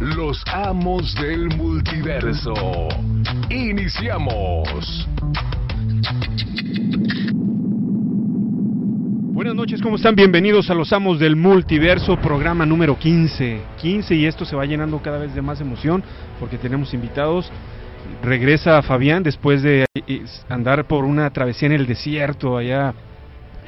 Los amos del multiverso. Iniciamos. Buenas noches, ¿cómo están? Bienvenidos a Los Amos del Multiverso, programa número 15. 15 y esto se va llenando cada vez de más emoción porque tenemos invitados. Regresa Fabián después de eh, andar por una travesía en el desierto allá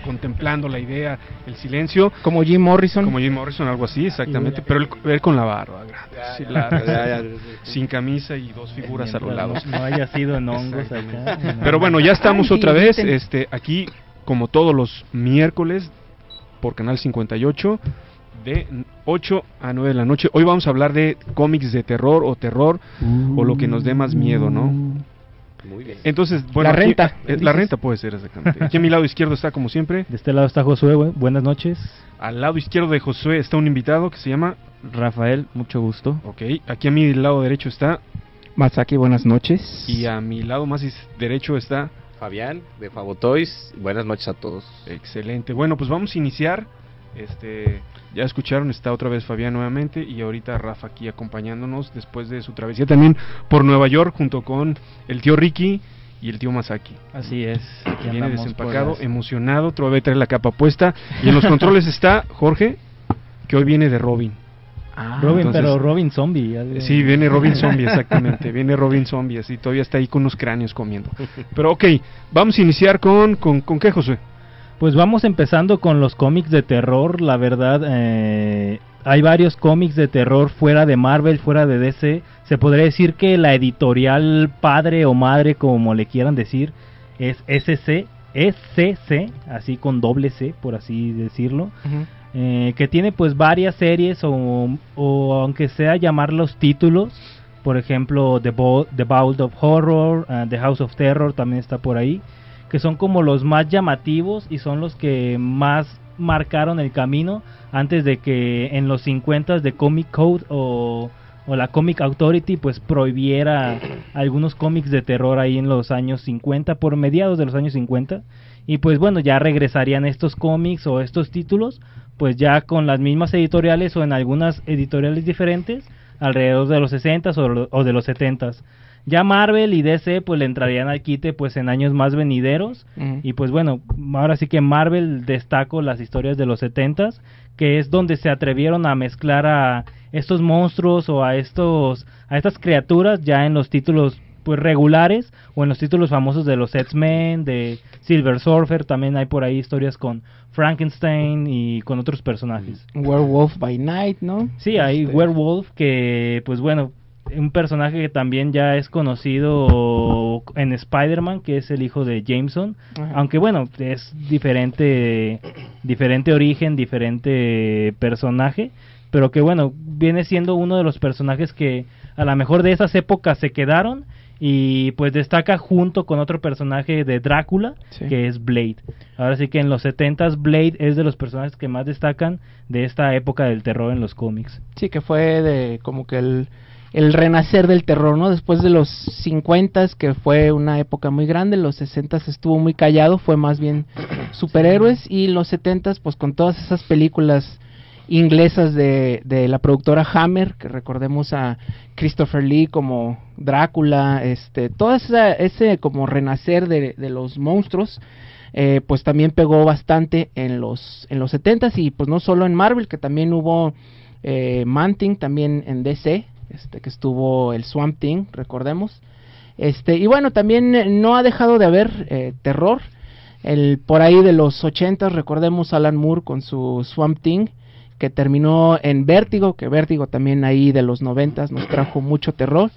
contemplando la idea, el silencio. Como Jim Morrison. Como Jim Morrison, algo así, exactamente. Pero él, él con la barba grande, sí, larga, sin camisa y dos figuras a los lados. No haya sido en hongos acá. Pero bueno, ya estamos otra vez este, aquí, como todos los miércoles, por Canal 58, de 8 a 9 de la noche. Hoy vamos a hablar de cómics de terror o terror, o lo que nos dé más miedo, ¿no? Muy bien. Entonces, bueno, La aquí- renta, eh, la renta puede ser, exactamente. Aquí a mi lado izquierdo está, como siempre, De este lado está Josué, bu- buenas noches. al lado izquierdo de Josué está un invitado que se llama, Rafael, mucho gusto. ok, aquí a mi lado derecho está, Masaki, buenas noches. y a mi lado más derecho está, Fabián de Favotoys, buenas noches a todos. excelente. Bueno, pues vamos a iniciar, este, ya escucharon, está otra vez Fabián nuevamente, y ahorita Rafa aquí acompañándonos después de su travesía también por Nueva York junto con el tío Ricky y el tío Masaki. Así es. aquí Viene desempacado, las- emocionado, todavía trae la capa puesta. Y en los controles está Jorge, que hoy viene de Robin. Ah, Robin, entonces- pero Robin Zombie. de- Sí, viene Robin Zombie, exactamente. Viene Robin Zombie, así todavía está ahí con unos cráneos comiendo. Pero ok, vamos a iniciar con, con, ¿con qué, Josué? Pues vamos empezando con los cómics de terror. La verdad, eh, hay varios cómics de terror fuera de Marvel, fuera de DC. Se podría decir que la editorial padre o madre, como le quieran decir, es SC, SCC, así con doble C, por así decirlo. Eh, que tiene pues varias series o, o aunque sea llamar los títulos por ejemplo The, Bo- The Vault of Horror uh, The House of Terror también está por ahí que son como los más llamativos y son los que más marcaron el camino antes de que en los 50 de Comic Code o, o la Comic Authority pues prohibiera algunos cómics de terror ahí en los años 50 por mediados de los años 50 y pues bueno ya regresarían estos cómics o estos títulos pues ya con las mismas editoriales o en algunas editoriales diferentes alrededor de los 60 o, o de los 70 ya Marvel y DC pues le entrarían al quite pues en años más venideros y pues bueno, ahora sí que Marvel destaco las historias de los 70s, que es donde se atrevieron a mezclar a estos monstruos o a estos a estas criaturas ya en los títulos pues regulares o en los títulos famosos de los X-Men, de Silver Surfer, también hay por ahí historias con Frankenstein y con otros personajes. Werewolf by Night, ¿no? Sí, hay Este, Werewolf que, pues bueno, un personaje que también ya es conocido en Spider-Man, que es el hijo de Jameson. Ajá. Aunque bueno, es diferente, diferente origen, diferente personaje. Pero que bueno, viene siendo uno de los personajes que a lo mejor de esas épocas se quedaron. Y pues destaca junto con otro personaje de Drácula, Sí. que es Blade. Ahora sí que en los 70s Blade es de los personajes que más destacan de esta época del terror en los cómics. Sí, que fue de como que el, el renacer del terror, ¿no? Después de los 50 que fue una época muy grande, los 60 estuvo muy callado, fue más bien superhéroes y los 70 pues con todas esas películas inglesas de, de la productora Hammer, que recordemos a Christopher Lee como Drácula, este, todo esa- ese como renacer de, de los monstruos, eh, pues también pegó bastante en los en los 70 y pues no solo en Marvel, que también hubo eh, Man-Thing también en DC, este que estuvo el Swamp Thing, recordemos. Este, y bueno, también eh, no ha dejado de haber eh, terror. El, por ahí de los 80 recordemos Alan Moore con su Swamp Thing, que terminó en Vértigo, que Vértigo también ahí de los 90 nos trajo mucho terror.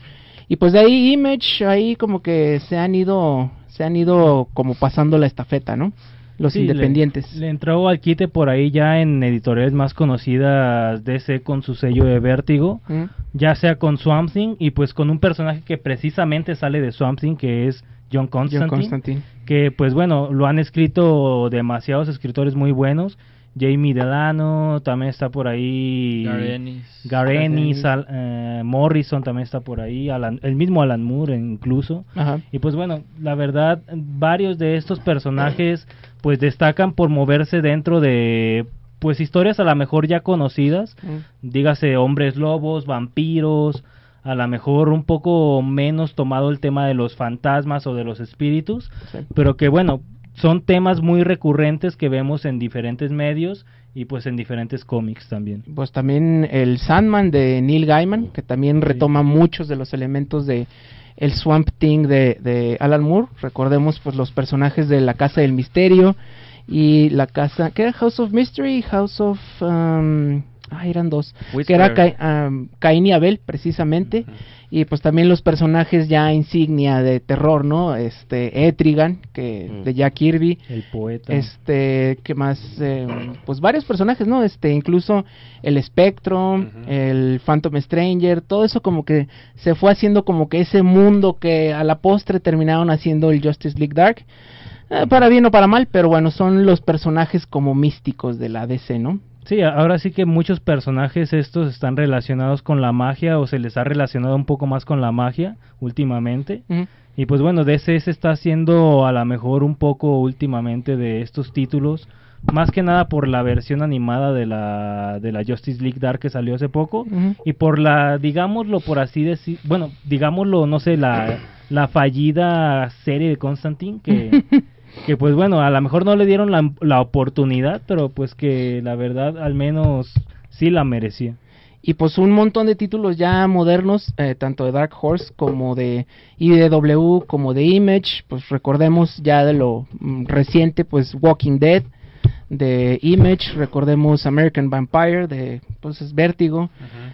Y pues de ahí Image, ahí como que se han ido, se han ido como pasando la estafeta, ¿no? los Sí, le- independientes. Le, entró al quite por ahí ya en editoriales más conocidas DC con su sello de vértigo, Mm, ya sea con Swamp Thing y pues con un personaje que precisamente sale de Swamp Thing que es John John Constantine, Constantine. que pues bueno, lo han escrito demasiados escritores muy buenos. Jamie Delano también está por ahí. Garenis. Garenis, Garenis. Al- eh, Morrison también está por ahí, Alan- el mismo Alan Moore incluso. Ajá. Y pues bueno, la verdad, varios de estos personajes pues destacan por moverse dentro de pues historias a lo mejor ya conocidas, Mm, dígase hombres lobos, vampiros, a lo mejor un poco menos tomado el tema de los fantasmas o de los espíritus, sí. pero que bueno, son temas muy recurrentes que vemos en diferentes medios y pues en diferentes cómics también. Pues también el Sandman de Neil Gaiman, que también retoma muchos de los elementos de el Swamp Thing de, de Alan Moore. Recordemos pues los personajes de la Casa del Misterio y la casa, ¿qué era? House of Mystery, House of... um, ah, eran dos. Que era. Ca- um, Cain y Abel, precisamente. Y pues también los personajes ya insignia de terror, ¿no? Este, Etrigan, que de Jack Kirby. El poeta. Este, ¿qué más? Eh, pues varios personajes, ¿no? Este, incluso el Spectro, Ujú. el Phantom Stranger, todo eso como que se fue haciendo como que ese mundo que a la postre terminaron haciendo el Justice League Dark. Eh, para bien o para mal, pero bueno, son los personajes como místicos de la DC, ¿no? Sí, ahora sí que muchos personajes estos están relacionados con la magia o se les ha relacionado un poco más con la magia últimamente. Y pues bueno, DC se está haciendo a lo mejor un poco últimamente de estos títulos, más que nada por la versión animada de la, de la Justice League Dark que salió hace poco y por la, digámoslo por así decir, bueno, digámoslo, no sé, la, la fallida serie de Constantine que... que pues bueno, a lo mejor no le dieron la, la oportunidad, pero pues que la verdad al menos sí la merecía. Y pues un montón de títulos ya modernos, eh, tanto de Dark Horse como de IDW, como de Image, pues recordemos ya de lo mm, reciente, pues Walking Dead de Image, recordemos American Vampire de pues es Vértigo,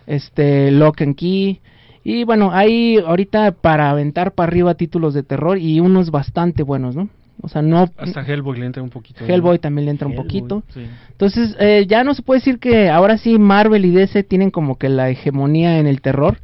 este Lock and Key y bueno, hay ahorita para aventar para arriba títulos de terror y unos bastante buenos, ¿no? O sea, no Hasta Hellboy le entra un poquito. ¿no? Hellboy también le entra un poquito. sí. Entonces, eh, ya no se puede decir que ahora sí Marvel y DC tienen como que la hegemonía en el terror.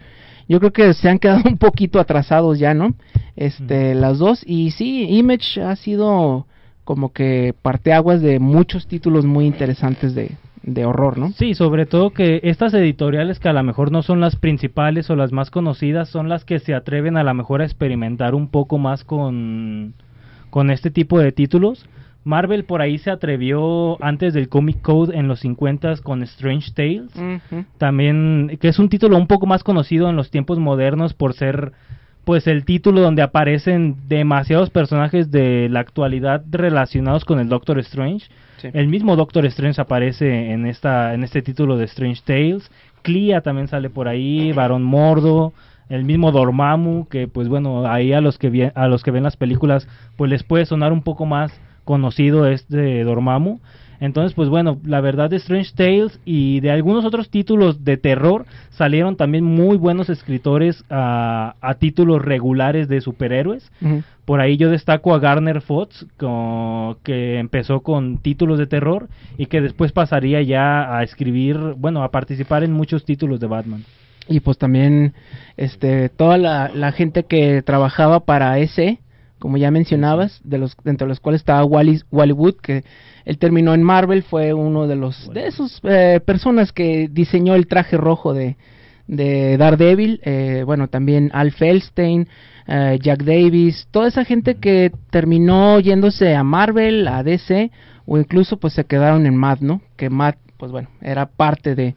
Yo creo que se han quedado un poquito atrasados ya, ¿no? Este, las dos. Y sí, Image ha sido como que parteaguas de muchos títulos muy interesantes de, de horror, ¿no? Sí, sobre todo que estas editoriales que a lo mejor no son las principales o las más conocidas son las que se atreven a lo mejor a experimentar un poco más con, con este tipo de títulos. Marvel por ahí se atrevió antes del Comic Code en los 50 con Strange Tales. También, que es un título un poco más conocido en los tiempos modernos por ser pues el título donde aparecen demasiados personajes de la actualidad relacionados con el Doctor Strange. Sí. El mismo Doctor Strange aparece en esta en este título de Strange Tales. Clea también sale por ahí, Barón Mordo, el mismo Dormammu, que pues bueno, ahí a los que vi- a los que ven las películas pues les puede sonar un poco más conocido este Dormammu. Entonces, pues bueno, la verdad de Strange Tales y de algunos otros títulos de terror salieron también muy buenos escritores a, a títulos regulares de superhéroes. Por ahí yo destaco a Garner Fox, que empezó con títulos de terror y que después pasaría ya a escribir, bueno, a participar en muchos títulos de Batman. Y pues también este toda la, la gente que trabajaba para ese, como ya mencionabas, de los entre los cuales estaba Wally, Wally Wood, que él terminó en Marvel, fue uno de los de esos eh, personas que diseñó el traje rojo de de Daredevil, eh, bueno, también Al Feldstein, eh, Jack Davis, toda esa gente que terminó yéndose a Marvel, a DC, o incluso pues se quedaron en Mad, ¿no? Que Mad, pues bueno, era parte de,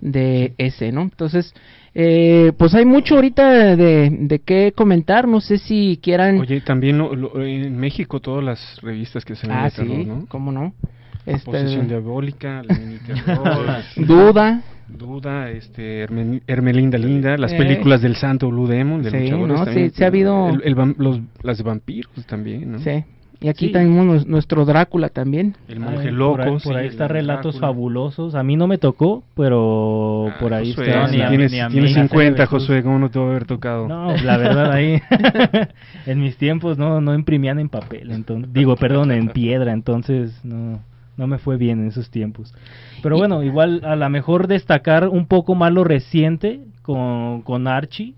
de ese, ¿no? Entonces, eh, pues hay mucho ahorita de, de qué comentar, no sé si quieran... Oye, también lo- lo- en México todas las revistas que se ah, sí, ¿no? cómo no. Este, Posesión diabólica, terror, Duda, Duda, este, Hermen- Hermelinda Linda, las Eh. películas del Santo Blue Demon, de Sí, ¿no? Sí, sí ha habido- El- el los- las de vampiros también, ¿no? sí. Y aquí Sí. tenemos nuestro Drácula también. El monje loco. Por ahí, por sí, ahí el está Relatos Drácula. fabulosos. A mí no me tocó, pero Ah, por ahí Josué, está. Ni tienes, ni tienes Hacer 50, Jesús. Josué, ¿cómo no te va a haber tocado? No, la verdad ahí en mis tiempos no no imprimían en papel, entonces digo, perdón, en piedra, entonces no no me fue bien en esos tiempos. Pero bueno, igual a lo mejor destacar un poco más lo reciente con con Archie,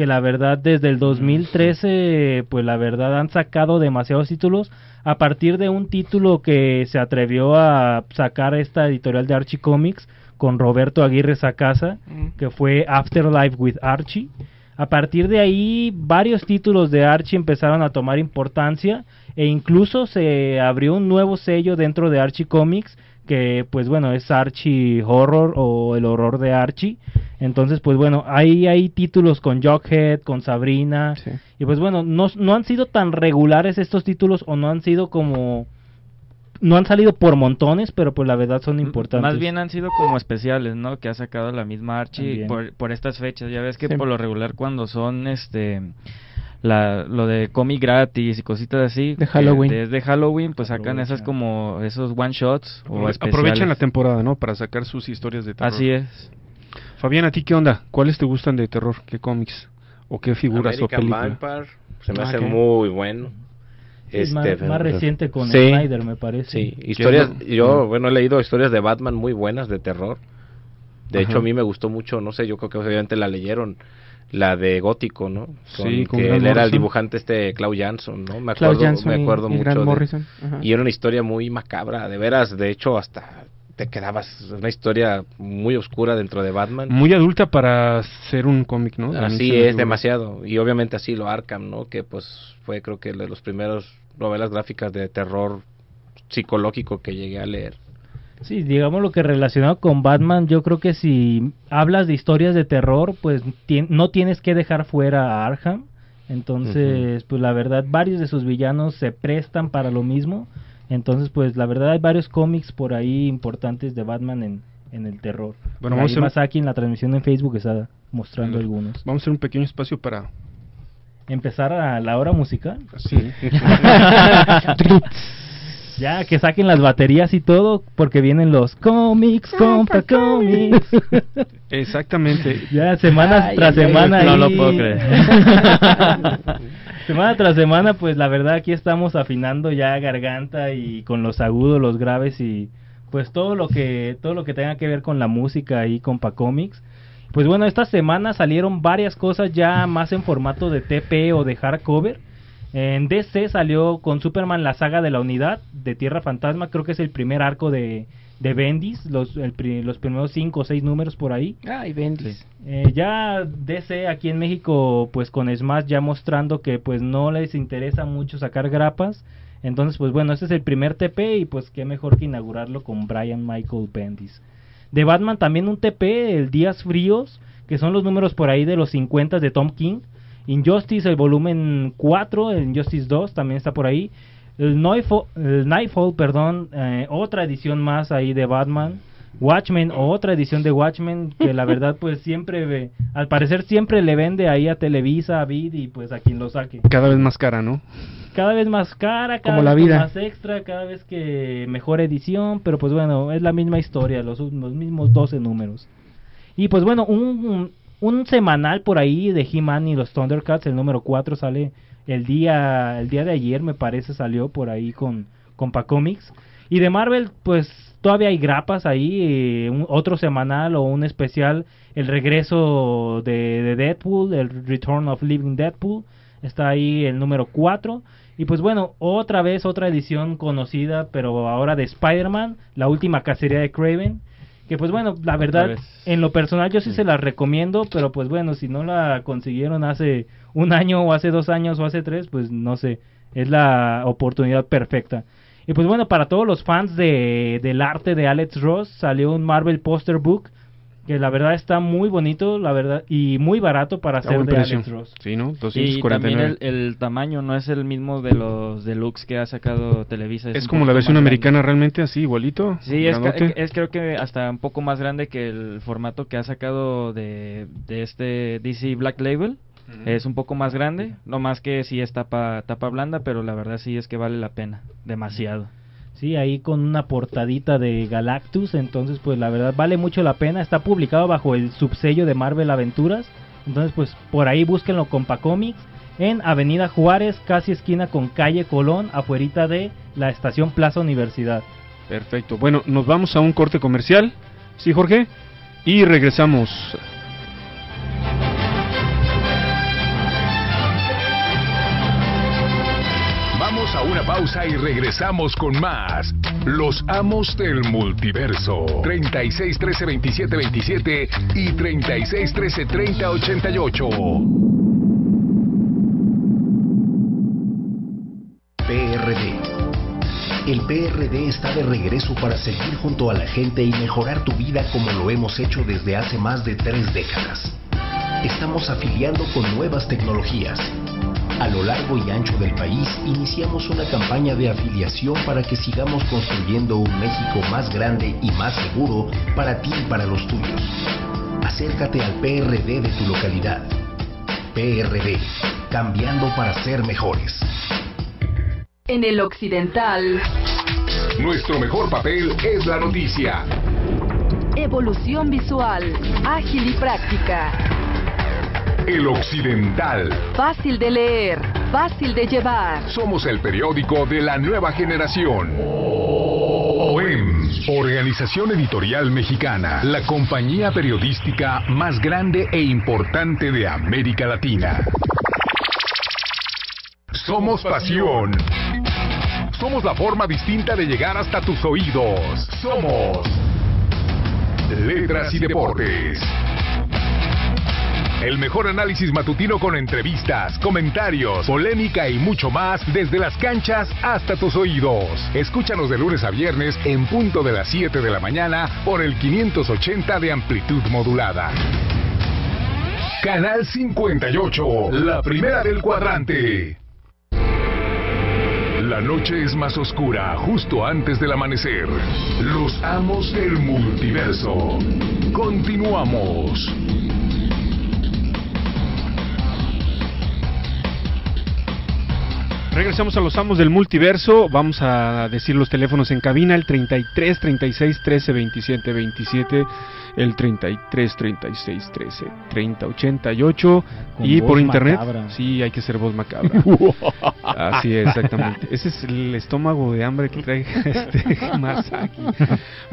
que la verdad desde el 2013 pues la verdad han sacado demasiados títulos a partir de un título que se atrevió a sacar esta editorial de Archie Comics con Roberto Aguirre Sacasa que fue Afterlife with Archie. A partir de ahí, varios títulos de Archie empezaron a tomar importancia e incluso se abrió un nuevo sello dentro de Archie Comics que pues bueno es Archie Horror o el horror de Archie. Entonces pues bueno, ahí hay títulos con Jughead, con Sabrina Sí. y pues bueno, no, no han sido tan regulares estos títulos o no han sido como... No han salido por montones, pero pues la verdad son importantes. Más bien han sido como especiales, ¿no? Que ha sacado la misma Archie por, por estas fechas. Ya ves que Sí. por lo regular cuando son este la, lo de cómic gratis y cositas así. De Halloween. Desde Halloween pues sacan esas como esos one shots o especiales. Aprovechan la temporada, ¿no? Para sacar sus historias de terror. Así es. Fabián, ¿a ti qué onda? ¿Cuáles te gustan de terror? ¿Qué cómics? ¿O qué figuras o películas? Vampire se me Ah, hace muy bueno. Es más, Este, más reciente con sí, Snyder, me parece. Sí, historias, no? yo, Mm. bueno, he leído historias de Batman muy buenas de terror. De Ajá. hecho, a mí me gustó mucho, no sé, yo creo que obviamente la leyeron, la de Gótico, ¿no? Sí, con que Grant él era el dibujante este Claude Janson, ¿no? Me acuerdo, Janson me y- acuerdo y mucho Morrison. Ajá. y era una historia muy macabra, de veras, de hecho hasta te quedabas una historia muy oscura dentro de Batman. Muy adulta para ser un cómic, ¿no? Así es, demasiado. Y obviamente así lo Arkham, ¿no? Que pues fue creo que de los primeros novelas gráficas de terror psicológico que llegué a leer. Sí, digamos lo que relacionado con Batman, yo creo que si hablas de historias de terror, pues no tienes que dejar fuera a Arkham. Entonces, pues la verdad, varios de sus villanos se prestan para lo mismo. Entonces, pues la verdad hay varios cómics por ahí importantes de Batman en, en el terror. Bueno, vamos a hacer- Masaki en la transmisión en Facebook está mostrando algunos. Vamos a hacer un pequeño espacio para... Empezar a la hora musical. Sí. Ya, que saquen las baterías y todo, porque vienen los cómics, compa cómics. Exactamente. ya, semana Ay, tras ay, ay, semana. no lo puedo creer. semana tras semana, pues la verdad aquí estamos afinando ya garganta y con los agudos, los graves y pues todo lo que todo lo que tenga que ver con la música y compa cómics. Pues bueno, esta semana salieron varias cosas ya más en formato de TP o de hardcover. En DC salió con Superman la saga de la unidad de Tierra Fantasma, creo que es el primer arco de, de Bendis, los, el los primeros cinco o seis números por ahí. Ay, Bendis. Eh, ya DC aquí en México, pues con Smash ya mostrando que pues no les interesa mucho sacar grapas. Entonces, pues bueno, este es el primer TP y pues qué mejor que inaugurarlo con Brian Michael Bendis. De Batman también un TP, el Días Fríos, que son los números por ahí de los 50 de Tom King. Injustice, el volumen 4, el Injustice 2 también está por ahí. El Nightfall, el Nightfall, perdón, eh, otra edición más ahí de Batman. Watchmen, otra edición de Watchmen, que la verdad pues siempre, ve- al parecer siempre le vende ahí a Televisa, a Vid y pues a quien lo saque. Cada vez más cara, ¿no? Cada vez más cara, cada Como vez la vida. más extra, cada vez que mejor edición, pero pues bueno, es la misma historia, los, los mismos 12 números. Y pues bueno, un, un semanal por ahí de He-Man y los Thundercats, el número 4 sale el día el día de ayer, me parece, salió por ahí con, con Pacomics. Y de Marvel, pues todavía hay grapas ahí, eh, un- otro semanal o un especial, el regreso de, de Deadpool, el Return of Living Deadpool, está ahí el número 4. Y pues bueno, otra vez otra edición conocida, pero ahora de Spider-Man, la última cacería de Craven. Que pues bueno, la verdad, en lo personal yo sí se la recomiendo, pero pues bueno, si no la consiguieron hace un año o hace dos años o hace tres, pues no sé, es la oportunidad perfecta. Y pues bueno, para todos los fans de, del arte de Alex Ross, salió un Marvel Poster Book, que la verdad está muy bonito, la verdad, y muy barato para buen de precio. Alex Ross. Sí, ¿no? Y también 249. el, el tamaño no es el mismo de los deluxe que ha sacado Televisa. Es como la versión grande. americana realmente así, igualito. Sí, es, es creo que hasta un poco más grande que el formato que ha sacado de, de este DC Black Label. Es un poco más grande, no más que sí es tapa, tapa blanda, pero la verdad sí es que vale la pena, demasiado. Sí, ahí con una portadita de Galactus, entonces pues la verdad vale mucho la pena. Está publicado bajo el subsello de Marvel Aventuras, entonces pues por ahí búsquenlo con Comics en Avenida Juárez, casi esquina con calle Colón, afuerita de la estación Plaza Universidad. Perfecto. Bueno, nos vamos a un corte comercial, ¿sí, Jorge? Y regresamos. A una pausa y regresamos con más. Los amos del multiverso. 36 13 27 27 y 36 13 30 88. PRD. El PRD está de regreso para seguir junto a la gente y mejorar tu vida como lo hemos hecho desde hace más de tres décadas. Estamos afiliando con nuevas tecnologías. A lo largo y ancho del país iniciamos una campaña de afiliación para que sigamos construyendo un México más grande y más seguro para ti y para los tuyos. Acércate al PRD de tu localidad. PRD, cambiando para ser mejores. En el occidental, Nuestro mejor papel es la noticia. evolución visual, ágil y práctica, El Occidental. fácil de leer, fácil de llevar. Somos el periódico de la nueva generación. OEM, Organización Editorial Mexicana, la compañía periodística más grande e importante de América Latina. Somos pasión. Somos la forma distinta de llegar hasta tus oídos. Somos Letras y Deportes. El mejor análisis matutino con entrevistas, comentarios, polémica y mucho más desde las canchas hasta tus oídos. Escúchanos de lunes a viernes en punto de las 7 de la mañana por el 580 de amplitud modulada. Canal 58, la primera del cuadrante. La noche es más oscura justo antes del amanecer. Los amos del multiverso. Continuamos. Regresamos a los amos del multiverso. Vamos a decir los teléfonos en cabina: el 33 36 13 27 27, el 33 36 13 30 88 Con y por internet. macabra. Sí, hay que ser voz macabra. Así es, exactamente. Ese es el estómago de hambre que trae este Masaki.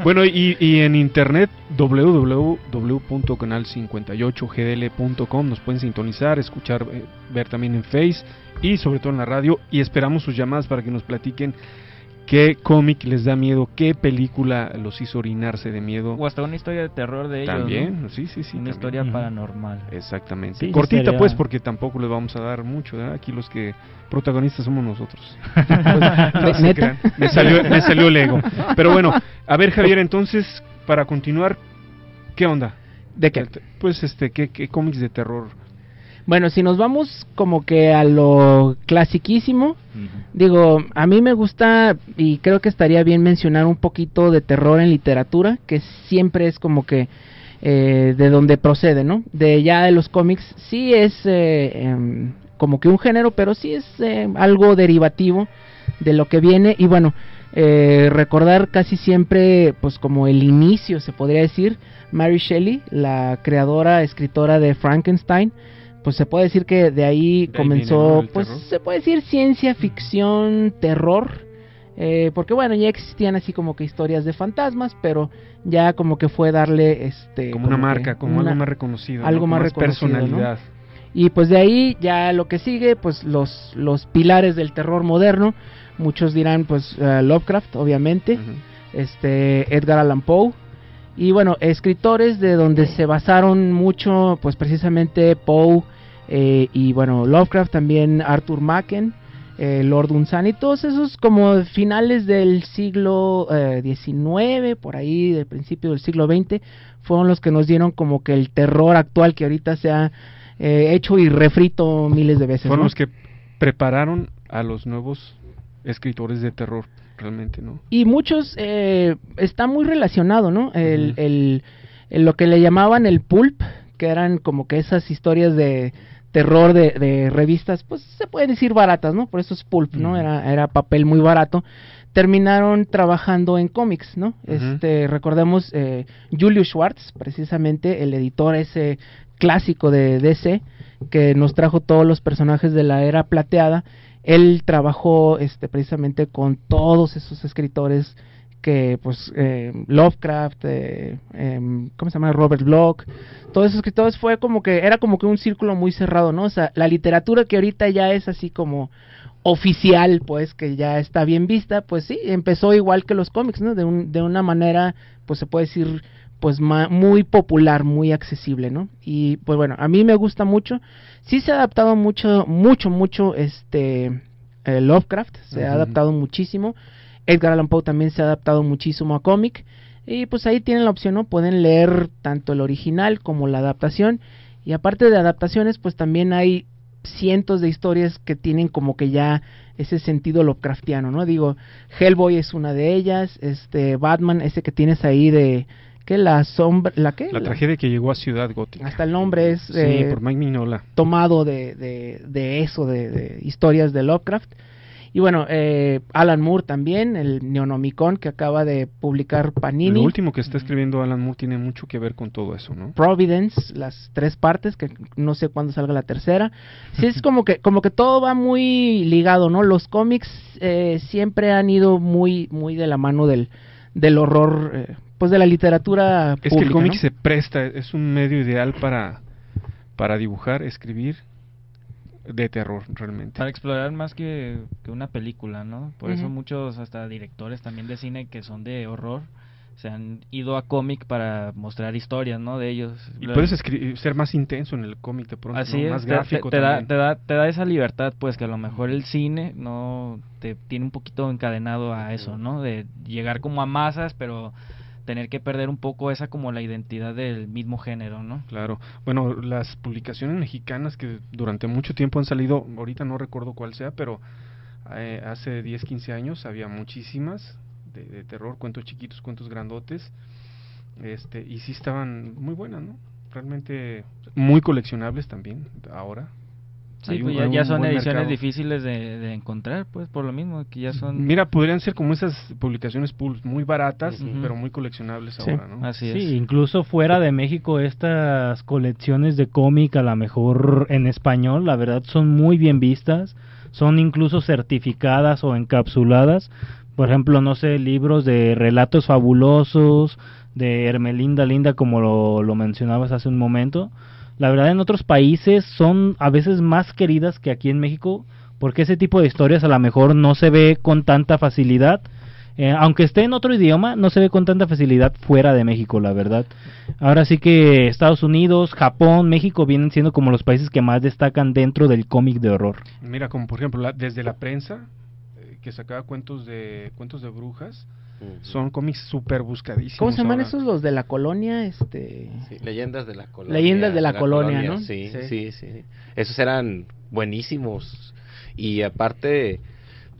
Bueno, y, y en internet www.canal58gdl.com nos pueden sintonizar, escuchar, eh, ver también en Face y sobre todo en la radio y esperamos sus llamadas para que nos platiquen qué cómic les da miedo, qué película los hizo orinarse de miedo. O hasta una historia de terror de ellos. ¿no? También, sí, sí, sí. Una también. historia paranormal. Exactamente. Sí, Cortita sería- pues porque tampoco les vamos a dar mucho, ¿verdad? Aquí los que protagonistas somos nosotros. No se ¿Neta? crean. Me salió, me salió el ego. Pero bueno, a ver Javier, entonces, para continuar, ¿qué onda? ¿De qué? Pues este, ¿qué, qué cómics de terror? Bueno, si nos vamos como que a lo clasiquísimo, digo, a mí me gusta y creo que estaría bien mencionar un poquito de terror en literatura, que siempre es como que eh, de donde procede, ¿no? De ya de los cómics, sí es eh, em, como que un género, pero sí es eh, algo derivativo de lo que viene y bueno, eh, recordar casi siempre pues como el inicio, se podría decir, Mary Shelley, la creadora, escritora de Frankenstein, pues se puede decir que de ahí De comenzó, pues terror. se puede decir ciencia ficción, terror, eh, porque bueno, ya existían así como que historias de fantasmas, pero ya como que fue darle este... Como una marca, como una- algo más reconocido. ¿no? algo más reconocido, ¿no? personalidad. y pues de ahí ya lo que sigue, pues los, los pilares del terror moderno, muchos dirán pues eh, Lovecraft, obviamente, este Edgar Allan Poe y bueno, escritores de donde se basaron mucho, pues precisamente Poe eh, y bueno, Lovecraft también Arthur Machen, eh, Lord Unsan y todos esos como finales del siglo eh, XIX, por ahí del principio del siglo XX, fueron los que nos dieron como que el terror actual que ahorita se ha eh, hecho y refrito miles de veces. Fueron ¿no? los que prepararon a los nuevos escritores de terror, realmente, ¿no? y muchos eh, está muy relacionado, ¿no? El- el- lo que le llamaban el pulp, que eran como que esas historias de terror de, de revistas, pues se puede decir baratas, ¿no? Por eso es pulp, ¿no? Era, era papel muy barato. Terminaron trabajando en cómics, ¿no? Este, recordemos eh, Julius Schwartz, precisamente el editor ese clásico de DC que nos trajo todos los personajes de la era plateada. Él trabajó este precisamente con todos esos escritores que pues eh, Lovecraft, eh, em, ¿cómo se llama? Robert Bloch, todos esos escritores fue como que era como que un círculo muy cerrado, ¿no? O sea, la literatura que ahorita ya es así como oficial, pues que ya está bien vista, pues sí, empezó igual que los cómics, ¿no? De, un, de una manera, pues se puede decir, pues ma- muy popular, muy accesible, ¿no? Y pues bueno, a mí me gusta mucho. Sí se ha adaptado mucho, mucho, mucho, este, eh, Lovecraft, se ha adaptado muchísimo. Edgar Allan Poe también se ha adaptado muchísimo a cómic. Y pues ahí tienen la opción, ¿no? Pueden leer tanto el original como la adaptación. Y aparte de adaptaciones, pues también hay cientos de historias que tienen como que ya ese sentido Lovecraftiano, ¿no? Digo, Hellboy es una de ellas, este Batman, ese que tienes ahí de ¿qué? La sombra, ¿la qué? La tragedia que llegó a Ciudad Gótica. Hasta el nombre es Sí, eh, por Mike Mignola. tomado de, de, de eso, de, de historias de Lovecraft. Y bueno, eh, Alan Moore también, el Neonomicon que acaba de publicar Panini. Lo último que está escribiendo Alan Moore tiene mucho que ver con todo eso, ¿no? Providence, las tres partes, que no sé cuándo salga la tercera. Sí, es como que, como que todo va muy ligado, ¿no? Los cómics eh, siempre han ido muy, muy de la mano del, del horror, eh, pues de la literatura Es que el cómic ¿no? se presta, es un medio ideal para, para dibujar, escribir de terror, realmente. Para explorar más que, que una película, ¿no? Por eso Ujú. muchos hasta directores también de cine que son de horror se han ido a cómic para mostrar historias, ¿no? De ellos. Y Lo- puedes ser más intenso en el cómic de pronto, Así ¿no? es, más te- gráfico te, te da, te, da, te da esa libertad, pues que a lo mejor el cine no te tiene un poquito encadenado a eso, ¿no? De llegar como a masas, pero tener que perder un poco esa como la identidad del mismo género, ¿no? Claro. Bueno, las publicaciones mexicanas que durante mucho tiempo han salido, ahorita no recuerdo cuál sea, pero eh, hace 10, 15 años había muchísimas de, de terror, cuentos chiquitos, cuentos grandotes, este y sí estaban muy buenas, ¿no? Realmente muy coleccionables también ahora. Sí, Hay pues un- ya, hay ya un son ediciones mercado. difíciles de, de encontrar, pues por lo mismo, que ya son... Mira, podrían ser como esas publicaciones pulp muy baratas, pero muy coleccionables Sí. ahora, ¿no? Así es. Sí, incluso fuera de México estas colecciones de cómic a lo mejor en español, la verdad son muy bien vistas, son incluso certificadas o encapsuladas. Por ejemplo, no sé, libros de relatos fabulosos, de Hermelinda Linda como lo, lo mencionabas hace un momento. La verdad en otros países son a veces más queridas que aquí en México porque ese tipo de historias a lo mejor no se ve con tanta facilidad. Eh, aunque esté en otro idioma, no se ve con tanta facilidad fuera de México, la verdad. Ahora sí que Estados Unidos, Japón, México vienen siendo como los países que más destacan dentro del cómic de horror. Mira, como por ejemplo, la- desde la prensa, eh, que sacaba cuentos de cuentos de brujas, son cómics súper buscadísimos. ¿Cómo se llaman ahora. esos los de la colonia? Este... Sí, leyendas de la colonia. Leyendas de la colonia, ¿no? Sí, Sí. sí, sí, Esos eran buenísimos. Y aparte,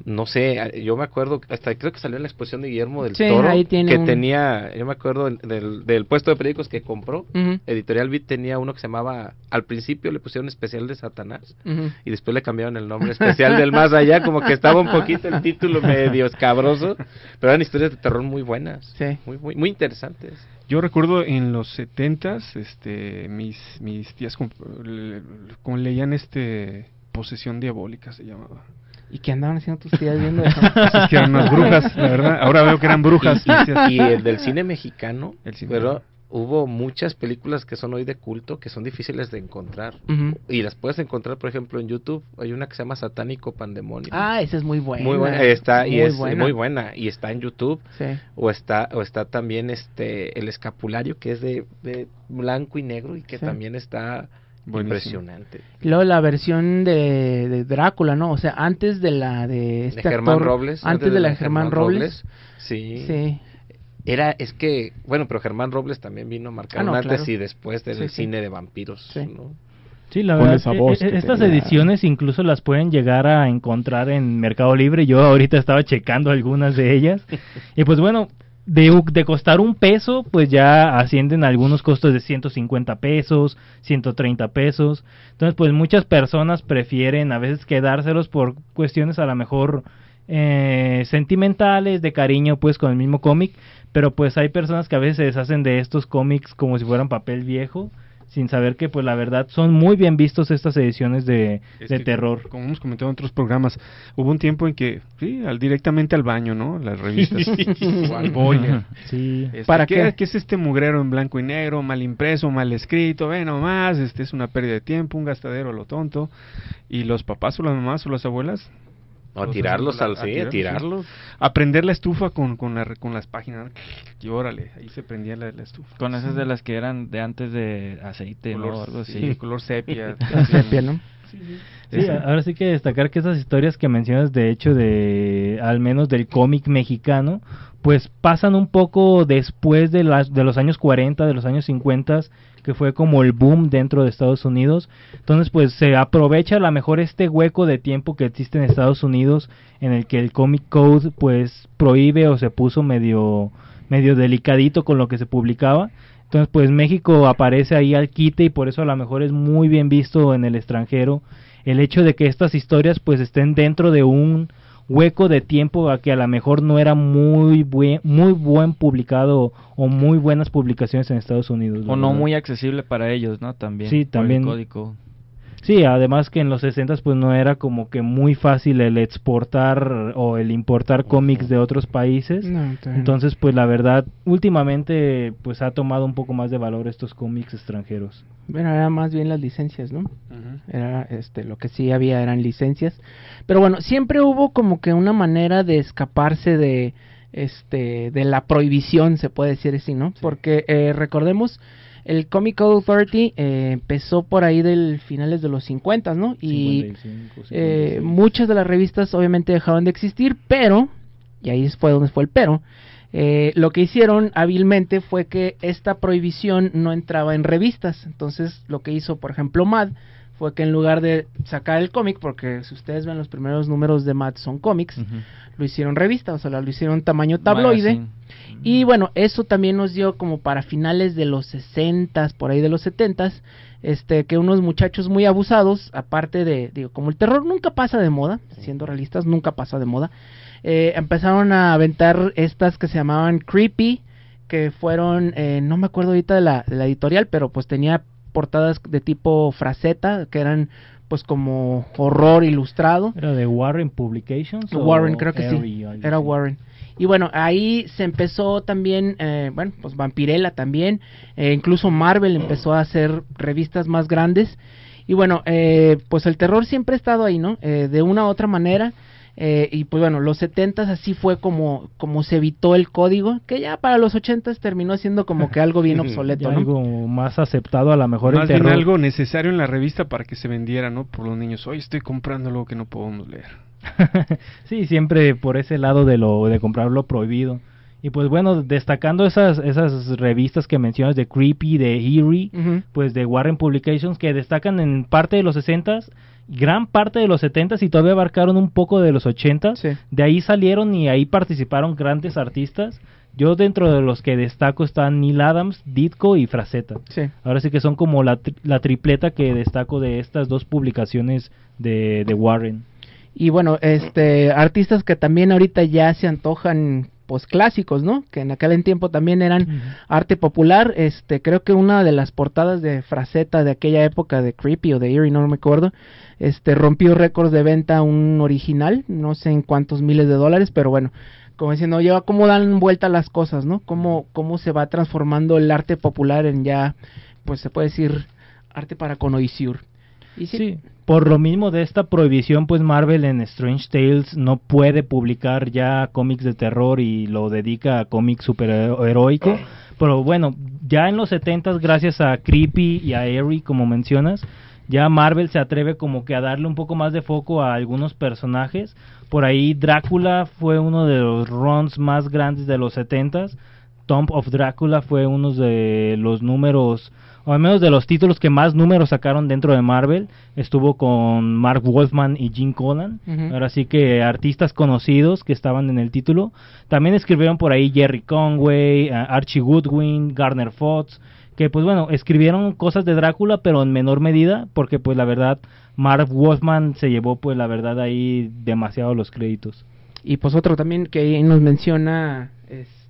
no sé, yo me acuerdo, hasta creo que salió en la exposición de Guillermo del Sí, Toro, ahí tiene que un- tenía, yo me acuerdo del, del, del puesto de periódicos que compró. Editorial Beat tenía uno que se llamaba, al principio le pusieron especial de Satanás y después le cambiaron el nombre especial del más allá, como que estaba un poquito el título medio escabroso, pero eran historias de terror muy buenas, Sí. muy, muy, muy interesantes. Yo recuerdo en los setentas, este, mis, mis tías como leían este Posesión Diabólica se llamaba. ¿Y qué andaban haciendo tus tías viendo eso? Pues es que eran unas brujas, la verdad. Ahora veo que eran brujas. Y, el del cine mexicano, El cine. pero hubo muchas películas que son hoy de culto que son difíciles de encontrar. Y las puedes encontrar, por ejemplo, en YouTube. Hay una que se llama Satánico Pandemonio. Ah, esa es muy buena. muy buena. Está, y es buena. muy buena. Y está en YouTube. Sí. O está, o está también este el escapulario que es de, de blanco y negro y que Sí. también está Buenísimo. impresionante. Luego la versión de, de Drácula, ¿no? O sea, antes de la de este de Germán actor- Robles. Antes de la de Germán Robles. Sí. Sí. Era, es que, bueno, pero Germán Robles también vino a marcar Ah, no, un antes claro. y después del Sí, sí. cine de vampiros, Sí. ¿no? Sí, la verdad, esa e- voz e- que estas tenía. ediciones incluso las pueden llegar a encontrar en Mercado Libre. Yo ahorita estaba checando algunas de ellas. Y pues bueno, de, costar un peso, pues ya ascienden algunos costos de 150 pesos, 130 pesos. Entonces, pues muchas personas prefieren a veces quedárselos por cuestiones a lo mejor eh, sentimentales, de cariño pues con el mismo cómic, pero pues hay personas que a veces se deshacen de estos cómics como si fueran papel viejo sin saber que pues la verdad son muy bien vistos estas ediciones de, Es de que, terror. Como hemos comentado en otros programas, hubo un tiempo en que, sí, al, directamente al baño, ¿no? Las revistas. o al boiler. Sí. Este, ¿Para ¿qué, qué? qué es este mugrero en blanco y negro, mal impreso, mal escrito? Ve nomás, este es una pérdida de tiempo, un gastadero a lo tonto. Y los papás o las mamás o las abuelas, O a Los tirarlos al a sí, a tirarlos, tirarlos. aprender la estufa con, con, la, con las páginas. Y órale, ahí se prendía la, la estufa. Con esas de las que eran de antes de aceite, color, Algo así. sí, color sepia. Sepia, ¿no? Sí, Esa. ahora sí que destacar que esas historias que mencionas, de hecho, de al menos del cómic mexicano, pues pasan un poco después de, las, de los años 40, de los años 50, que fue como el boom dentro de Estados Unidos. Entonces, pues se aprovecha a lo mejor este hueco de tiempo que existe en Estados Unidos, en el que el Comic Code, pues prohíbe o se puso medio, medio delicadito con lo que se publicaba. Entonces, pues México aparece ahí al quite y por eso a lo mejor es muy bien visto en el extranjero el hecho de que estas historias pues estén dentro de un hueco de tiempo a que a lo mejor no era muy buen, muy buen publicado o muy buenas publicaciones en Estados Unidos. O no verdad. muy accesible para ellos, ¿no? También. Sí, por el también. código. Sí, además que en los 60 pues no era como que muy fácil el exportar o el importar cómics de otros países. No. Entonces, pues la verdad, últimamente pues ha tomado un poco más de valor estos cómics extranjeros. Bueno, era más bien las licencias, ¿no? Era este lo que sí había eran licencias, pero bueno, siempre hubo como que una manera de escaparse de este de la prohibición, se puede decir así, ¿no? Porque eh, recordemos el Comic Code Authority eh, empezó por ahí del finales de los 50, ¿no? Y 55, eh, 56. muchas de las revistas obviamente dejaron de existir, pero, y ahí fue donde fue el pero, eh, lo que hicieron hábilmente fue que esta prohibición no entraba en revistas. Entonces, lo que hizo, por ejemplo, Mad fue que en lugar de sacar el cómic, porque si ustedes ven los primeros números de Mad son cómics, lo hicieron revista, o sea, lo hicieron tamaño tabloide. Magazine. Y bueno, eso también nos dio como para finales de los 60 por ahí de los 70 este que unos muchachos muy abusados, aparte de digo, como el terror nunca pasa de moda, siendo realistas, nunca pasa de moda. Eh, empezaron a aventar estas que se llamaban creepy, que fueron eh, no me acuerdo ahorita de la, de la editorial, pero pues tenía portadas de tipo fraseta, que eran pues como horror ilustrado. ¿Era de Warren Publications? Warren, creo que sí. Era? Warren. Y bueno, ahí se empezó también, eh, bueno, pues Vampirella también, eh, incluso Marvel empezó a hacer revistas más grandes. Y bueno, eh, pues el terror siempre ha estado ahí, ¿no? Eh, de una u otra manera. Eh, y pues bueno, los 70 así fue como, como se evitó el código, que ya para los 80 terminó siendo como que algo bien obsoleto, ¿no? algo más aceptado a lo mejor Más el bien algo necesario en la revista para que se vendiera, ¿no? Por los niños. Hoy estoy comprando algo que no podemos leer. sí, siempre por ese lado de lo de comprar lo prohibido. Y pues bueno, destacando esas esas revistas que mencionas de Creepy, de Eerie, pues de Warren Publications que destacan en parte de los 60s, gran parte de los 70s y todavía abarcaron un poco de los 80s. Sí. De ahí salieron y ahí participaron grandes artistas. Yo dentro de los que destaco están Neil Adams, Ditko y Fraceta. Sí. Ahora sí que son como la, tri- la tripleta que destaco de estas dos publicaciones de, de Warren. Y bueno, este artistas que también ahorita ya se antojan pues clásicos, ¿no? Que en aquel tiempo también eran arte popular. Este, creo que una de las portadas de Fraceta de aquella época de Creepy o de Eerie, no me acuerdo, este rompió récords de venta un original, no sé en cuántos miles de dólares, pero bueno, como diciendo, lleva cómo dan vuelta las cosas, ¿no? Cómo cómo se va transformando el arte popular en ya pues se puede decir arte para connoisseur. Sí, por lo mismo de esta prohibición, pues Marvel en Strange Tales no puede publicar ya cómics de terror y lo dedica a cómics superheroico. Pero bueno, ya en los 70 gracias a Creepy y a Eerie, como mencionas, ya Marvel se atreve como que a darle un poco más de foco a algunos personajes. Por ahí Drácula fue uno de los runs más grandes de los 70s. Tomb of Drácula fue uno de los números o al menos de los títulos que más números sacaron dentro de Marvel, estuvo con Mark Wolfman y Jim Collan. Ujú. Ahora sí que artistas conocidos que estaban en el título. También escribieron por ahí Jerry Conway, Archie Goodwin, Garner Fox, que pues bueno, escribieron cosas de Drácula, pero en menor medida, porque pues la verdad, Mark Wolfman se llevó pues la verdad ahí demasiado los créditos. Y pues otro también que ahí nos menciona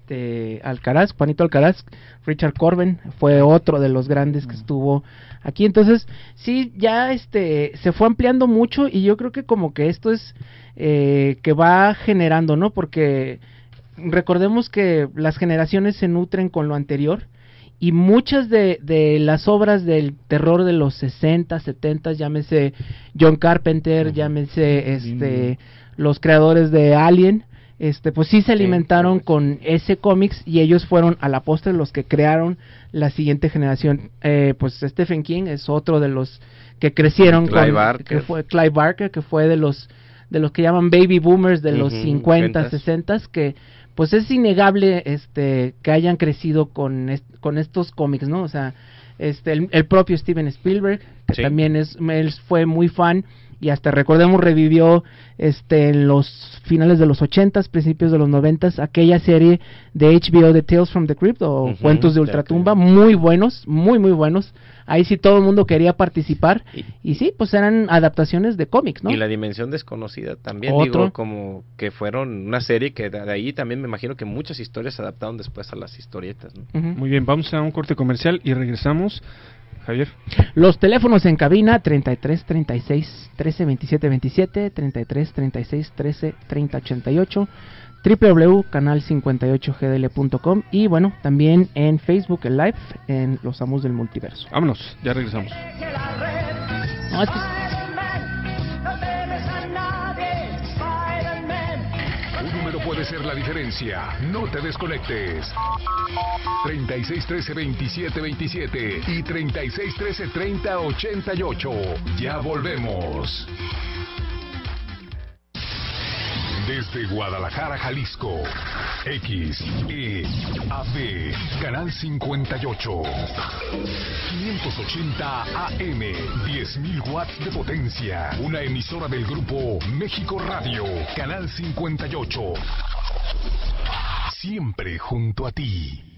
este Alcaraz, Juanito Alcaraz, Richard Corben fue otro de los grandes que estuvo aquí. Entonces, sí, ya este se fue ampliando mucho y yo creo que como que esto es eh, que va generando, ¿no? Porque recordemos que las generaciones se nutren con lo anterior y muchas de, de las obras del terror de los 60, 70, llámese John Carpenter, llámese este los creadores de Alien, este pues sí se alimentaron con ese cómics y ellos fueron a la postre los que crearon la siguiente generación. Eh, pues Stephen King es otro de los que crecieron Clive con Barker. que fue Clive Barker, que fue de los de los que llaman baby boomers de los Ujú, 50, 50s. 60 que pues es innegable este que hayan crecido con est- con estos cómics, ¿no? O sea, este el, el propio Steven Spielberg que Sí. también es él fue muy fan y hasta recordemos revivió este en los finales de los 80s, principios de los 90s aquella serie de HBO de Tales from the Crypt o Cuentos de de Ultratumba, muy buenos, muy muy buenos. Ahí sí todo el mundo quería participar Y- y sí, pues eran adaptaciones de cómics, ¿no? Y la dimensión desconocida también, Otro. digo, como que fueron una serie que de ahí también me imagino que muchas historias se adaptaron después a las historietas, ¿no? Muy bien, vamos a un corte comercial y regresamos. Javier. Los teléfonos en cabina 33 36 13 27 27, 33 36 13 30 88, www.canal58gdl.com y bueno, también en Facebook el live en Los Amos del Multiverso. Vámonos, ya regresamos. No, es que- puede ser la diferencia. No te desconectes. 3613-2727 y 3613-3088. Ya volvemos. Desde Guadalajara, Jalisco. X, E, AB, Canal 58. 580 AM, 10.000 watts de potencia. Una emisora del grupo México Radio, Canal 58. Siempre junto a ti.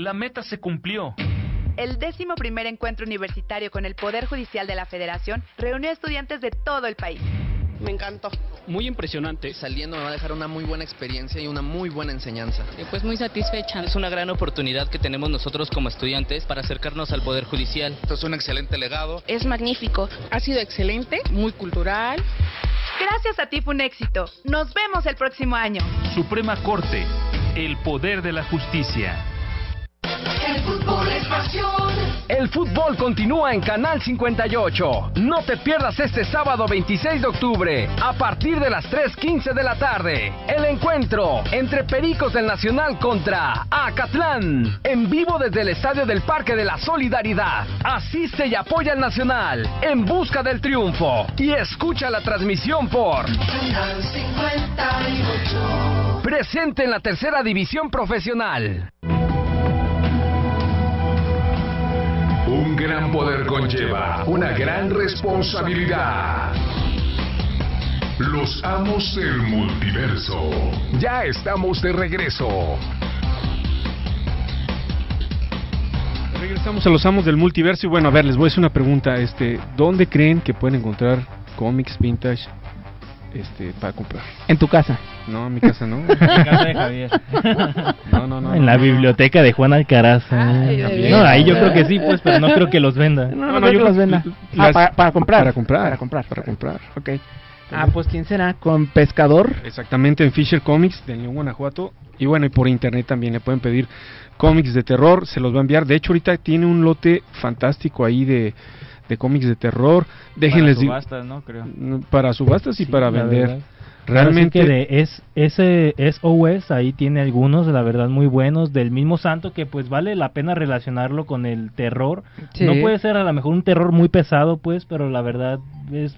La meta se cumplió. El décimo primer encuentro universitario con el Poder Judicial de la Federación reunió a estudiantes de todo el país. Me encantó. Muy impresionante. Saliendo me va a dejar una muy buena experiencia y una muy buena enseñanza. Pues muy satisfecha. Es una gran oportunidad que tenemos nosotros como estudiantes para acercarnos al Poder Judicial. Esto es un excelente legado. Es magnífico. Ha sido excelente, muy cultural. Gracias a ti fue un éxito. Nos vemos el próximo año. Suprema Corte. El poder de la justicia. El fútbol es pasión. El fútbol continúa en Canal 58. No te pierdas este sábado 26 de octubre, a partir de las 3.15 de la tarde. El encuentro entre Pericos del Nacional contra Acatlán. En vivo desde el Estadio del Parque de la Solidaridad. Asiste y apoya al Nacional en busca del triunfo. Y escucha la transmisión por Canal 58. Presente en la tercera división profesional. Un gran poder conlleva una gran responsabilidad. Los amos del multiverso. Ya estamos de regreso. Regresamos a los amos del multiverso y bueno, a ver, les voy a hacer una pregunta, este, ¿dónde creen que pueden encontrar cómics vintage este para comprar? En tu casa. No, en mi casa no. En la casa de Javier. No, no, no. En la no. biblioteca de Juan Alcaraz. eh. Ay, no, ahí yo creo que sí, pues, pero no creo que los venda. No, no, Bueno, creo yo que los venda. las- Ah, para, para comprar. para comprar. Para comprar. Para comprar. Ok. Ah, pues quién será, con Pescador. Exactamente, en Fisher Comics de León, Guanajuato. Y bueno, y por internet también le pueden pedir cómics de terror, se los va a enviar. De hecho, ahorita tiene un lote fantástico ahí de, de cómics de terror. Déjenles para subastas, ¿no? Creo. Para subastas y Sí, para vender. Realmente Ahora sí que de es, ese SOS ahí tiene algunos, la verdad, muy buenos, del mismo santo que pues vale la pena relacionarlo con el terror. Sí. No puede ser a lo mejor un terror muy pesado, pues, pero la verdad es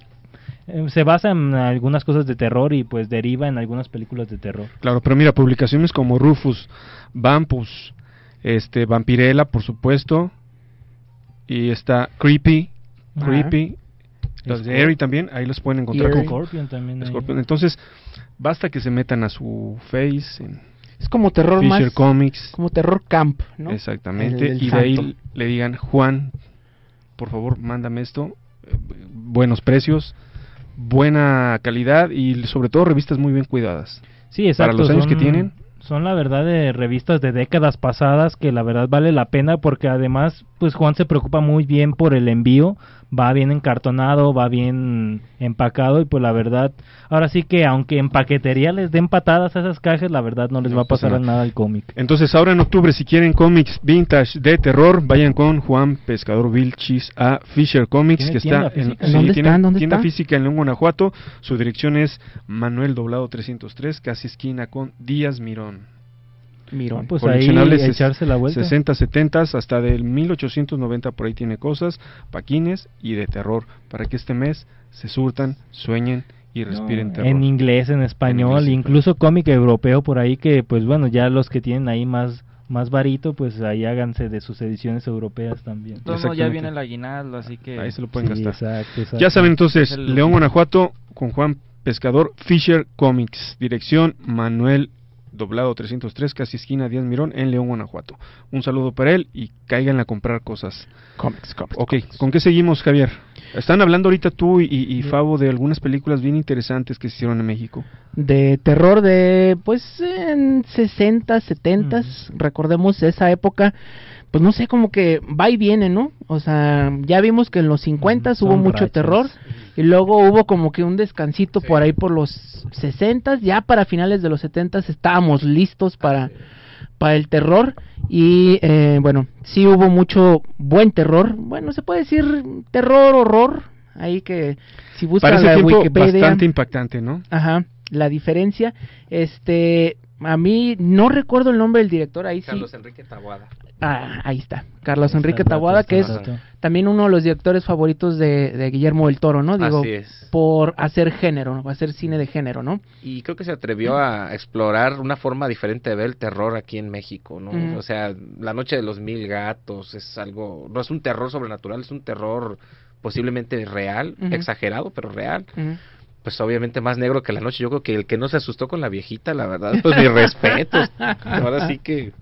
eh, se basa en algunas cosas de terror y pues deriva en algunas películas de terror. Claro, pero mira, publicaciones como Rufus, Vampus, este, Vampirella, por supuesto, y está Creepy. Creepy, los de Airy también, ahí los pueden encontrar como Scorpion también. Scorpion. Entonces, basta que se metan a su face en Es como terror Fisher más. Comics. Como terror camp, ¿no? Exactamente, El y de ahí le digan, Juan, por favor, mándame esto, eh, buenos precios, buena calidad y sobre todo revistas muy bien cuidadas. Sí, exacto. Para los años que tienen. Son la verdad de revistas de décadas pasadas que la verdad vale la pena porque además pues Juan se preocupa muy bien por el envío, va bien encartonado, va bien empacado y pues la verdad, ahora sí que aunque en paquetería les den patadas a esas cajas, la verdad no les No va a pasa pasar nada. nada al cómic. Entonces, ahora en octubre, si quieren cómics vintage de terror, vayan con Juan Pescador Vilchis a Fisher Comics, ¿Tiene que está en, sí, ¿Dónde tiene está? ¿Dónde tienda está? física en León, Guanajuato. Su dirección es Manuel Doblado 303, casi esquina con Díaz Mirón. Mirón. Pues ahí echarse la vuelta. 60, 70, hasta del 1890 por ahí tiene cosas, paquines y de terror, para que este mes se surtan, sueñen y respiren terror. En inglés, en español, inglés, incluso cómic europeo por ahí que pues bueno, ya los que tienen ahí más más varito, pues ahí háganse de sus ediciones europeas también. Todo ya viene el aguinaldo, así que... Ahí se lo pueden Sí, gastar. exacto, exacto. Ya saben entonces, León, Guanajuato, con Juan Pescador, Fisher Comics, dirección Manuel Doblado 303, casi esquina Díaz Mirón, en León, Guanajuato. Un saludo para él y caigan a comprar cosas. Cómics, cómics. Ok, ¿con qué seguimos, Javier? Están hablando ahorita tú y, y- y Fabo de algunas películas bien interesantes que se hicieron en México. de terror de pues en 60, 70, recordemos esa época, pues no sé, como que va y viene, ¿no? O sea, ya vimos que en los 50 hubo son mucho terror y luego hubo como que un descansito por ahí por los 60, ya para finales de los 70 estábamos listos para para el terror y eh, bueno, sí hubo mucho buen terror, bueno, se puede decir terror, horror, ahí que si ese la Wikipedia. bastante impactante, ¿no? Ajá, la diferencia. Este, a mí no recuerdo el nombre del director, ahí sí. Carlos Enrique Taboada. Ah, ahí está. Carlos Está Enrique Taboada, que es también uno de los directores favoritos de, de Guillermo del Toro, ¿no? Digo, Así es. por hacer género, ¿no? hacer cine de género, ¿no? Y creo que se atrevió a explorar una forma diferente de ver el terror aquí en México, ¿no? O sea, La Noche de los Mil Gatos es algo, no es un terror sobrenatural, es un terror posiblemente real, exagerado, pero real. Ujú. Pues obviamente más negro que la noche. Yo creo que el que no se asustó con la viejita, la verdad, pues mis respetos. Ahora sí que...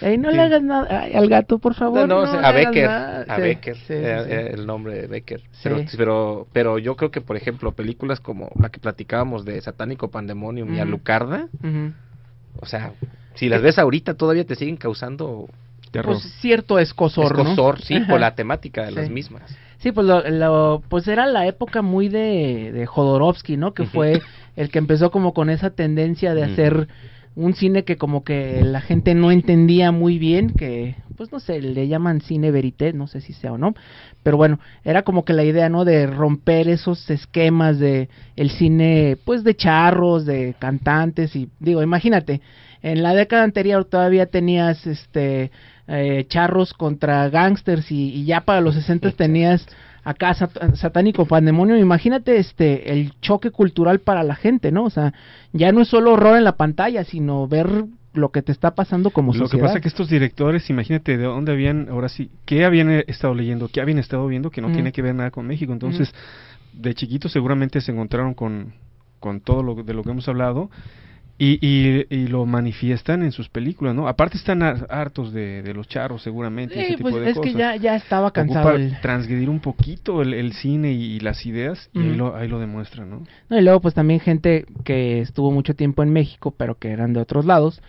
Ey, no Sí. le hagas nada al gato, por favor. No, no, no a Becker, a Sí, Becker, sí, sí, era- sí. era el nombre de Becker. Pero, Sí. pero, pero yo creo que, por ejemplo, películas como la que platicábamos de Satánico Pandemonium y Ujú. Alucarda, Ujú. o sea, si las ves ahorita todavía te siguen causando Terror. Pues cierto escosor, ¿no? escosor, sí, Ajá. por la temática de las Sí. mismas. Sí, pues, lo, lo- pues era la época muy de, de Jodorowsky, ¿no? Que fue el que empezó como con esa tendencia de hacer un cine que como que la gente no entendía muy bien, que pues no sé, le llaman cine verité, no sé si sea o no, pero bueno, era como que la idea, ¿no? De romper esos esquemas de el cine, pues de charros, de cantantes y digo, imagínate, en la década anterior todavía tenías este eh, charros contra gangsters y, y ya para los 60 tenías acá sat- satánico pandemonio. Imagínate este el choque cultural para la gente no o sea ya no es solo horror en la pantalla sino ver lo que te está pasando como Lo que sociedad. pasa que estos directores, imagínate de dónde habían, ahora sí, qué habían eh, estado leyendo, qué habían estado viendo que no tiene que ver nada con México. Entonces, de chiquitos seguramente se encontraron con, con todo lo de lo que hemos hablado y, y, y lo manifiestan en sus películas, ¿no? Aparte están har- hartos de, de los charros seguramente, Sí, ese tipo pues de es que cosas. ya ya estaba cansado Ocupa el- transgredir un poquito el, el cine y, las ideas y ahí lo, ahí lo demuestran, ¿no? No, y luego pues también gente que estuvo mucho tiempo en México, pero que eran de otros lados,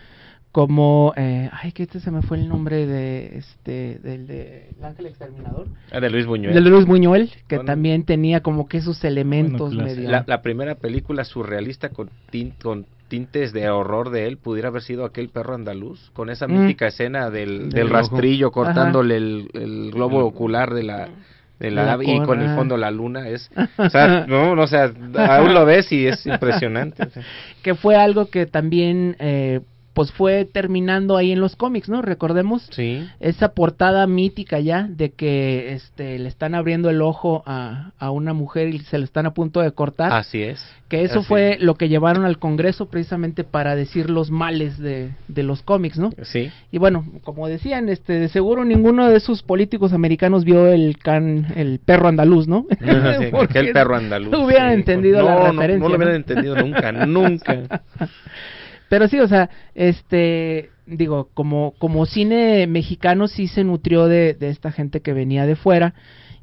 como eh, ay que este se me fue el nombre de este del de el Ángel Exterminador Ah, de Luis Buñuel. de Luis Buñuel que Bueno. también tenía como que esos elementos Bueno, medio la, la primera película surrealista con, tin- con tintes de horror de él pudiera haber sido aquel perro andaluz, con esa Mm. mítica escena del, Del ojo. rastrillo cortándole el, el globo ocular de la de la, La ave y con el fondo la luna es o sea no no, o sea aún lo ves y es impresionante que fue algo que también eh, pues fue terminando ahí en los cómics, ¿no? Recordemos Sí. esa portada mítica ya de que este le están abriendo el ojo a, a una mujer y se le están a punto de cortar. así es que eso Así fue lo que llevaron al Congreso precisamente para decir los males de, de los cómics, ¿no? sí Y bueno, como decían, este de seguro ninguno de esos políticos americanos vio el can el perro andaluz, ¿no? Sí, Porque aquel perro andaluz No hubieran sí, entendido no, la no, referencia. no lo hubieran entendido nunca nunca Pero sí, o sea, este, digo, como, como cine mexicano sí se nutrió de, de esta gente que venía de fuera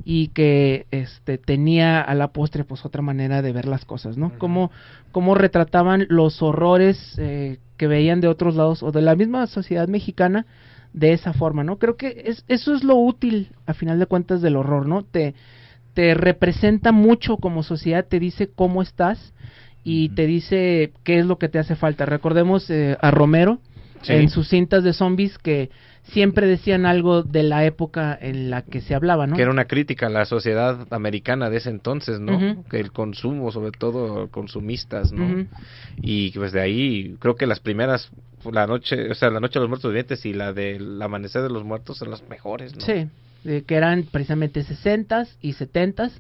y que este tenía a la postre pues otra manera de ver las cosas, ¿no? Como cómo retrataban los horrores eh, que veían de otros lados o de la misma sociedad mexicana de esa forma, ¿no? Creo que es, eso es lo útil a final de cuentas del horror, ¿no? Te te representa mucho como sociedad, te dice cómo estás y te dice qué es lo que te hace falta. Recordemos eh, a Romero Sí. en sus cintas de zombies que siempre decían algo de la época en la que se hablaba, ¿no? que era una crítica a la sociedad americana de ese entonces, ¿no? Que el consumo, sobre todo consumistas, ¿no? Y pues de ahí creo que las primeras, la noche, o sea, la noche de los muertos vivientes y la del amanecer de los muertos son las mejores, ¿no? Sí, eh, que eran precisamente 60s y 70s.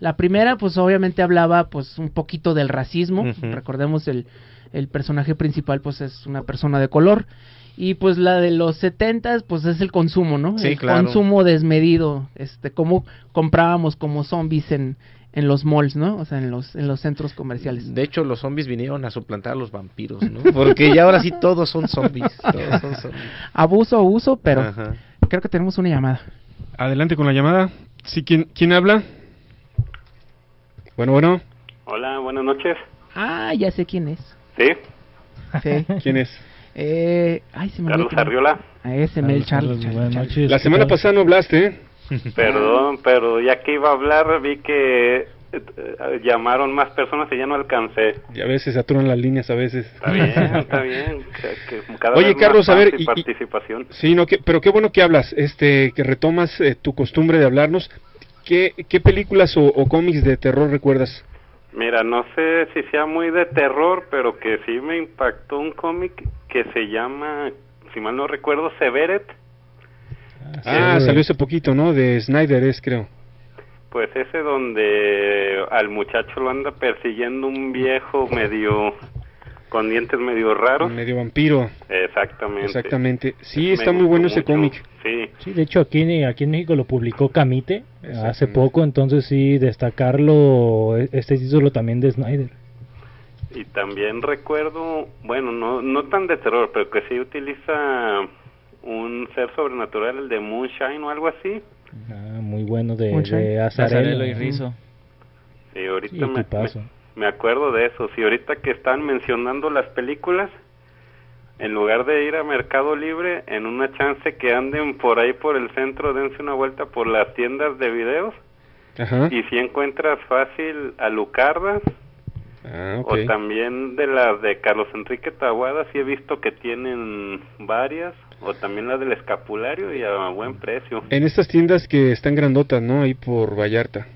La primera, pues obviamente hablaba pues un poquito del racismo. Recordemos el, el personaje principal pues es una persona de color. Y pues la de los 70s pues es el consumo, ¿no? Sí, el claro. consumo desmedido, este, cómo comprábamos como zombies en, en los malls, ¿no? O sea, en los, en los centros comerciales. De hecho, los zombies vinieron a suplantar a los vampiros, ¿no? Porque ya ahora sí todos son zombies. Todos son zombies. Abuso, uso, pero Ajá. creo que tenemos una llamada. Adelante con la llamada. Sí, ¿quién, quién habla? Bueno, bueno. Hola, buenas noches. Ah, ya sé quién es. Sí, Sí. ¿Quién es? Eh, ay, se me Carlos olvidó. Arriola. A ese, Mel Charles. Buenas noches. La semana pasada no hablaste, ¿eh? Perdón, pero ya que iba a hablar vi que eh, llamaron más personas y ya no alcancé. Y a veces saturan las líneas, a veces. Está bien, está bien. que- que cada Oye, vez más Carlos, a ver, y y-. Sí, no, que, pero qué bueno que hablas, este, que retomas eh, tu costumbre de hablarnos. ¿Qué, qué películas o, o cómics de terror recuerdas? Mira, no sé si sea muy de terror, pero que sí me impactó un cómic que se llama, si mal no recuerdo, Severet. Ah, salió hace poquito, ¿no? De Snyder es, creo. Pues ese donde al muchacho lo anda persiguiendo un viejo medio con dientes medio raros. Medio vampiro. Exactamente. Exactamente. Sí, Me está muy bueno ese cómic. Sí. Sí, de hecho aquí, aquí en México lo publicó Camite hace Exactamente. poco, entonces sí, destacarlo, e- este título también de Snyder. Y también recuerdo, bueno, no no tan de terror, pero que sí utiliza un ser sobrenatural, el de Moonshine o algo así. Ah, muy bueno de, de Azarelo. Azarelo y Rizo. Sí, ahorita Sí, me, me, me acuerdo de eso. Sí, ahorita que están mencionando las películas, en lugar de ir a Mercado Libre, en una chance que anden por ahí por el centro, dense una vuelta por las tiendas de videos. Ajá. Y si encuentras fácil a Lucardas, Ah, o también de las de Carlos Enrique Taguada, sí he visto que tienen varias, o también la del escapulario y a buen precio. En estas tiendas que están grandotas, ¿no? Ahí por Vallarta.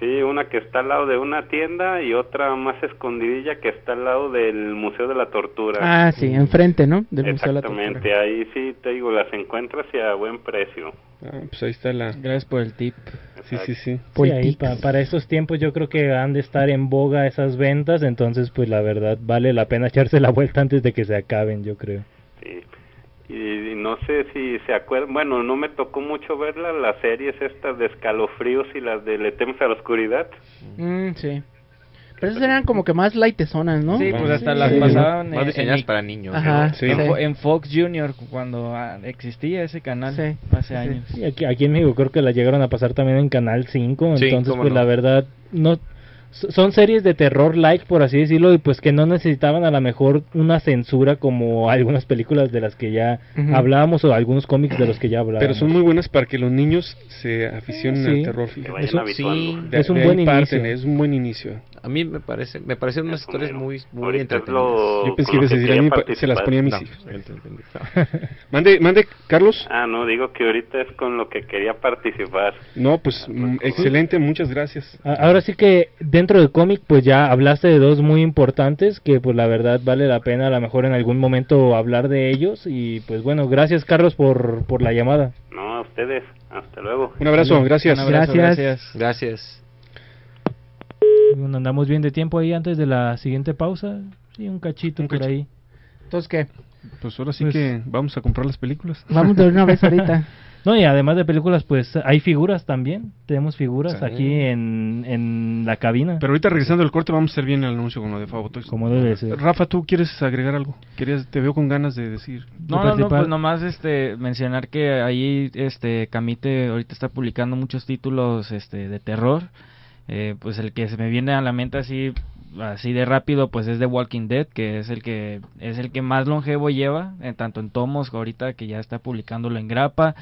Sí, una que está al lado de una tienda y otra más escondidilla que está al lado del Museo de la Tortura. Ah, sí, enfrente, ¿no? Del Museo de la Exactamente, Tortura. ahí sí te digo, las encuentras y a buen precio. Ah, pues ahí está la... Gracias por el tip. Sí, sí, sí. Sí, ahí pa- para estos tiempos yo creo que han de estar en boga esas ventas, entonces pues la verdad vale la pena echarse la vuelta antes de que se acaben, yo creo. Sí. Y, y no sé si se acuerdan, bueno, no me tocó mucho verla, las series estas de escalofríos y las de Le temes a la oscuridad. Mm, sí. Pero esas eran como que más lightesonas, ¿no? Sí, pues hasta Sí. las Sí. pasaban Más en- diseñadas en- para niños. Ajá, en, Fo- en Fox Junior cuando ah, existía ese canal Sí, hace sí. años. Sí, aquí, aquí en México creo que la llegaron a pasar también en Canal 5, Sí, entonces pues no. la verdad no son series de terror like por así decirlo y pues que no necesitaban a lo mejor una censura como algunas películas de las que ya Ujú. hablábamos o algunos cómics de los que ya hablábamos Pero son muy buenas para que los niños se aficionen Sí. al terror. fíjate. Que vayan Es un- sí, De- es un buen parten, inicio. Es un buen inicio. A mí me parece, me parecen unas historias muy, muy entretenidas. lo- Yo pensé que lo decir, a se las ponía a mis No, hijos. entendí. Mande, mande, Carlos. Ah, no, digo que ahorita es con lo que quería participar. No, pues mm, excelente, muchas gracias. A- Ahora sí que dentro del cómic pues ya hablaste de dos muy importantes que pues la verdad vale la pena a lo mejor en algún momento hablar de ellos y pues bueno, gracias Carlos por, por la llamada. No, a ustedes. Hasta luego. Un abrazo, gracias. Un abrazo, gracias. Gracias. Bueno, andamos bien de tiempo ahí antes de la siguiente pausa. Sí, un cachito por ahí. Entonces, ¿qué? Pues ahora sí Pues- que vamos a comprar las películas. Vamos de una vez ahorita. No, y además de películas, pues hay figuras también. Tenemos figuras Sí. aquí en, en la cabina. Pero ahorita regresando al corte vamos a hacer bien el anuncio con lo de Toys. Como debe ser. Rafa, ¿tú quieres agregar algo? Querías, te veo con ganas de decir. No, no, no, pues nomás este, mencionar que ahí este, Camite ahorita está publicando muchos títulos este, de terror. Eh, pues el que se me viene a la mente así así de rápido pues es The Walking Dead que es el que es el que más longevo lleva en tanto en tomos ahorita que ya está publicándolo en grapa.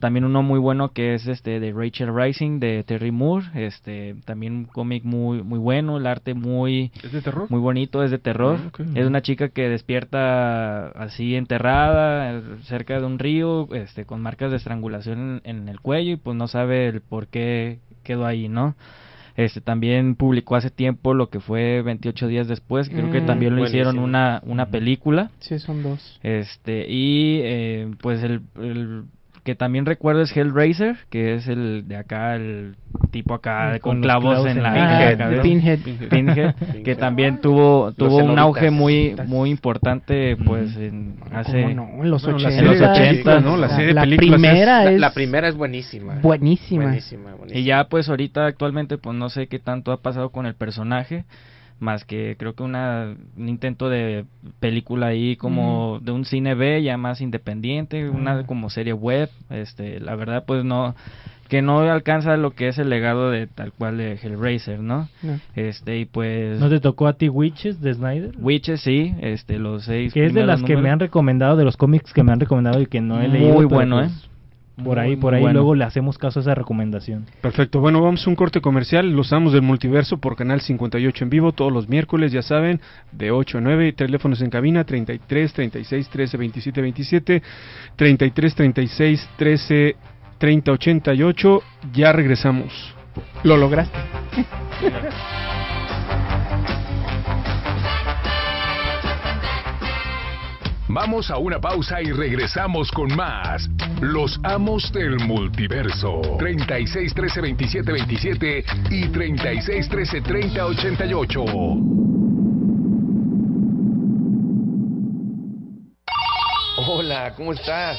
También uno muy bueno que es este de Rachel Rising de Terry Moore este también un cómic muy muy bueno el arte muy ¿Es de terror? muy bonito es de terror. Ah, es una chica que despierta así enterrada eh, cerca de un río este con marcas de estrangulación en, en el cuello y pues no sabe el por qué quedó ahí no este también publicó hace tiempo lo que fue 28 días después creo que Mm. también lo hicieron una una película Sí, son dos. este y eh, pues el, el que también recuerdo es Hellraiser que es el de acá el tipo acá Con con, clavos clavos en en la la cabeza. Pinhead. Pinhead, que también tuvo Los tuvo un cenobitas. auge muy muy importante pues en hace ¿Cómo no? En los Bueno, la 80. serie de los 80, ¿no? La serie de la películas es- primera La, es la primera es buenísima. buenísima. Buenísima, buenísima. y ya pues ahorita actualmente pues no sé qué tanto ha pasado con el personaje más que creo que una un intento de película ahí como de un cine B ya más independiente una como serie web este la verdad pues no que no alcanza lo que es el legado de tal cual de Hellraiser no No. este y pues ¿No te tocó a ti Witches de Snyder? Witches sí este los seis Que es de las que me han recomendado, de los cómics que me han recomendado y que no he Muy leído. pero, bueno, pues, ¿eh? Por ahí, Muy, por muy ahí bueno. luego le hacemos caso a esa recomendación. Perfecto, bueno, vamos a un corte comercial. Los amos del multiverso por Canal 58 en vivo todos los miércoles, ya saben, de 8 a 9. Teléfonos en cabina 33 36 13 27 27, 33 36 13 30 88. Ya regresamos. Lo lograste. Vamos a una pausa y regresamos con más. Los amos del multiverso. 36 13 27 27 y 36 13 30 88. Hola, ¿cómo estás?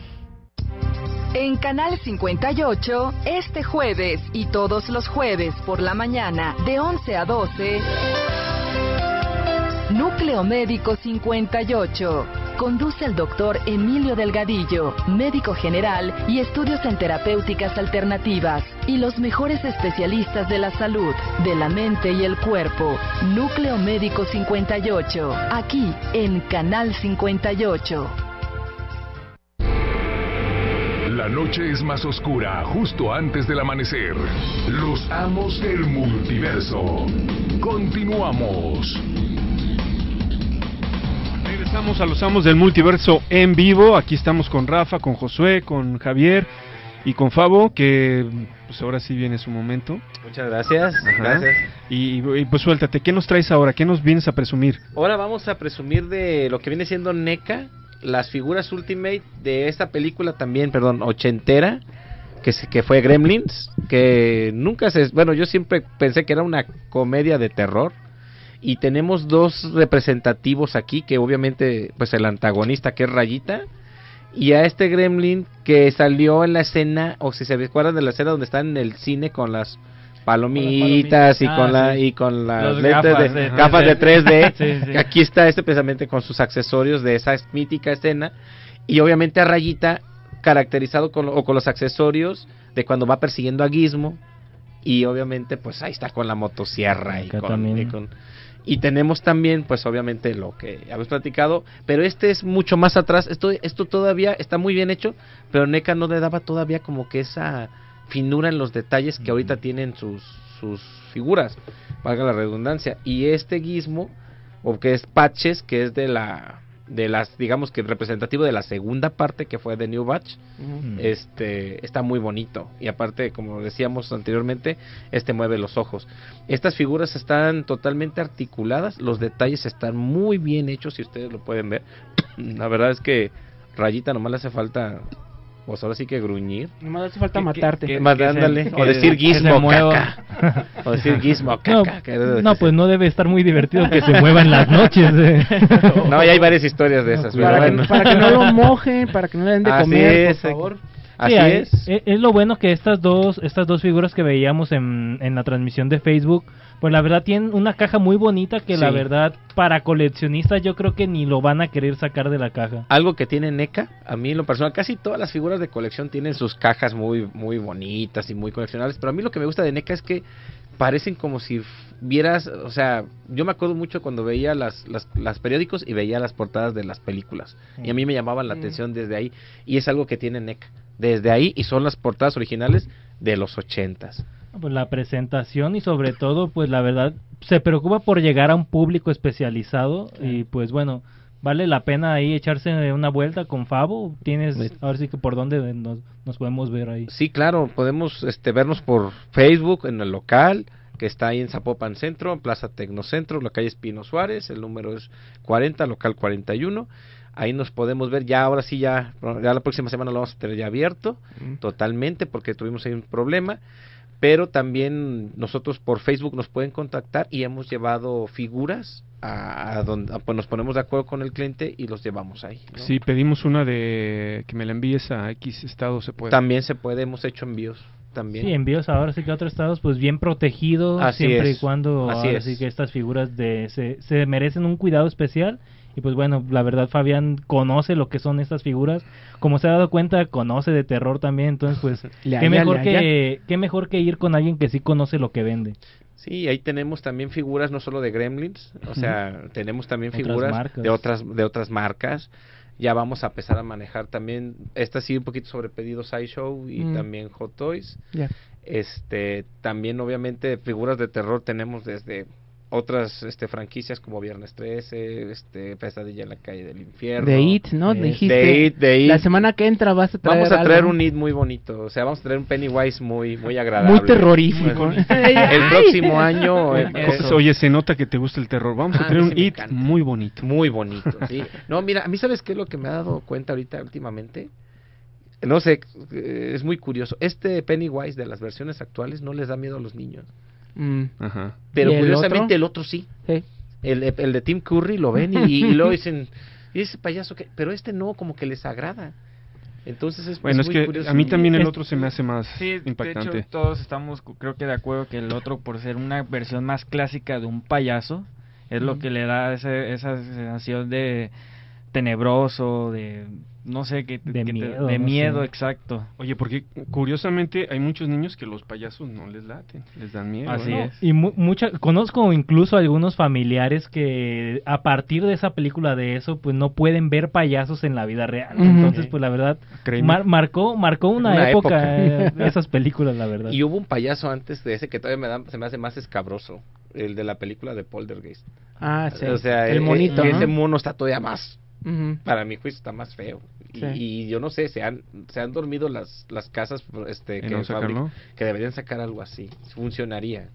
En Canal 58, este jueves y todos los jueves por la mañana de 11 a 12, Núcleo Médico 58. Conduce el doctor Emilio Delgadillo, médico general y estudios en terapéuticas alternativas, y los mejores especialistas de la salud, de la mente y el cuerpo. Núcleo Médico 58, aquí en Canal 58. La noche es más oscura justo antes del amanecer. Los amos del multiverso. Continuamos. Regresamos a los amos del multiverso en vivo. Aquí estamos con Rafa, con Josué, con Javier y con Fabo, que pues ahora sí viene su momento. Muchas gracias. Ajá. Gracias. Y, y, pues suéltate, ¿qué nos traes ahora? ¿Qué nos vienes a presumir? Ahora vamos a presumir de lo que viene siendo NECA, las figuras Ultimate de esta película también, perdón, ochentera, que, se, que fue Gremlins, que nunca se... Bueno, yo siempre pensé que era una comedia de terror. Y tenemos dos representativos aquí, que obviamente, pues el antagonista que es Rayita, y a este Gremlin que salió en la escena, o si se recuerdan de la escena donde están en el cine con las palomitas, palomitas. y Ah, con la sí. y con las Los lentes gafas de, de- gafas de 3D. Sí, sí. Aquí está este precisamente con sus accesorios de esa mítica escena y obviamente a Rayita caracterizado con, o con los accesorios de cuando va persiguiendo a Gizmo y obviamente pues ahí está con la motosierra con, y con- y tenemos también pues obviamente lo que habéis platicado pero este es mucho más atrás esto esto todavía está muy bien hecho pero NECA no le daba todavía como que esa finura en los detalles que ahorita tienen sus sus figuras valga la redundancia. Y este Gizmo o que es Patches que es de la de las digamos que representativo de la segunda parte que fue de New Batch este está muy bonito. Y aparte como decíamos anteriormente este mueve los ojos. Estas figuras están totalmente articuladas los detalles están muy bien hechos si ustedes lo pueden ver. La verdad es que Rayita nomás le hace falta pues ahora sí que gruñir Nomás hace falta matarte. Más ándale, o decir Gizmo caca o decir Gizmo No, caca que no, ser. pues no debe estar muy divertido que se mueva en las noches. eh. no ya hay varias historias de esas pero Para, que, bueno. para que no lo mojen, para que no le den de Así comer, es, por favor. Así Sí, es. e- Es lo bueno que estas dos, estas dos figuras que veíamos en, en la transmisión de Facebook, pues la verdad tienen una caja muy bonita que la verdad para coleccionistas yo creo que ni lo van a querer sacar de la caja. algo que tiene NECA, a mí en lo personal, casi todas las figuras de colección tienen sus cajas muy, muy bonitas y muy coleccionables, pero a mí lo que me gusta de NECA es que parecen como si vieras, o sea, yo me acuerdo mucho cuando veía las, las, las periódicos y veía las portadas de las películas, y a mí me llamaban la atención desde ahí, y es algo que tiene NECA, desde ahí, y son las portadas originales de los ochentas. Pues la presentación y sobre todo, pues la verdad se preocupa por llegar a un público especializado y pues bueno, vale la pena ahí echarse una vuelta con Fabo. Tienes, ahora sí que por dónde nos, nos podemos ver ahí. Sí, claro, podemos este, vernos por Facebook en el local que está ahí en Zapopan Centro, en Plaza Tecnocentro, la calle Espino Suárez, el número es 40, local 41. Ahí nos podemos ver, ya ahora sí, ya, ya la próxima semana lo vamos a tener ya abierto totalmente porque tuvimos ahí un problema. Pero también nosotros por Facebook nos pueden contactar y hemos llevado figuras a, a donde a- pues nos ponemos de acuerdo con el cliente y los llevamos ahí. ¿no? Si pedimos una de que me la envíes a X estado, se puede. También se puede, hemos hecho envíos también. Sí, envíos ahora sí que a otros estados, pues bien protegidos, Así siempre es, y cuando así ahora es. sí que estas figuras de se, se merecen un cuidado especial. Y pues bueno, la verdad Fabián conoce lo que son estas figuras, como se ha dado cuenta, conoce de terror también, entonces pues Le qué mejor que qué mejor que ir con alguien que sí conoce lo que vende. Sí, ahí tenemos también figuras no solo de Gremlins, o sea, tenemos también figuras de otras de otras marcas. Ya vamos a empezar a manejar también esta sí un poquito sobre pedidos iShow y Mm. también Hot Toys. Ya. Este, también obviamente figuras de terror tenemos desde otras este franquicias como Viernes 13, este Pesadilla en la calle del infierno. De It, ¿no? Eh, Dijiste. de It, de It. La semana que entra vas a traer Vamos a traer algo. un It muy bonito, o sea, vamos a traer un Pennywise muy muy agradable. Muy terrorífico. El próximo año eh, eso. Oye, se nota que te gusta el terror. Vamos Ah, a tener sí un encanta. muy bonito. Muy bonito, sí. No, mira, a mí sabes qué es lo que me ha dado cuenta ahorita últimamente. No sé, eh, es muy curioso. Este Pennywise de las versiones actuales no les da miedo a los niños. Mm. Ajá. Pero ¿Y el curiosamente otro? el otro sí. Sí. El, el de Tim Curry lo ven y, y luego dicen, ¿y ese payaso qué? Pero este no, como que les agrada. Entonces es Bueno, es muy que curioso. a mí también el otro se me hace más Sí, de impactante. hecho todos estamos creo que de acuerdo que el otro por ser una versión más clásica de un payaso es lo que le da ese- esa sensación de tenebroso, de no sé qué De que te- miedo, de no miedo, sé. exacto. Oye, porque curiosamente hay muchos niños que los payasos no les laten, les dan miedo. Así ¿no? es. Y mu- mucha, conozco incluso algunos familiares que a partir de esa película de eso, pues no pueden ver payasos en la vida real. Entonces, pues la verdad, mar- marcó, marcó una, Una época, época. eh, esas películas, la verdad. Y hubo un payaso antes de ese que todavía me da, se me hace más escabroso. El de la película de Poltergeist. Ah, sí. O sea, el e- monito, ¿no? ese mono está todavía más Para mi juicio está más feo. Y, Sí. y yo no sé, se han, se han dormido las, las casas este, ¿En que, no sacarlo? fabric- que deberían sacar algo así. Funcionaría.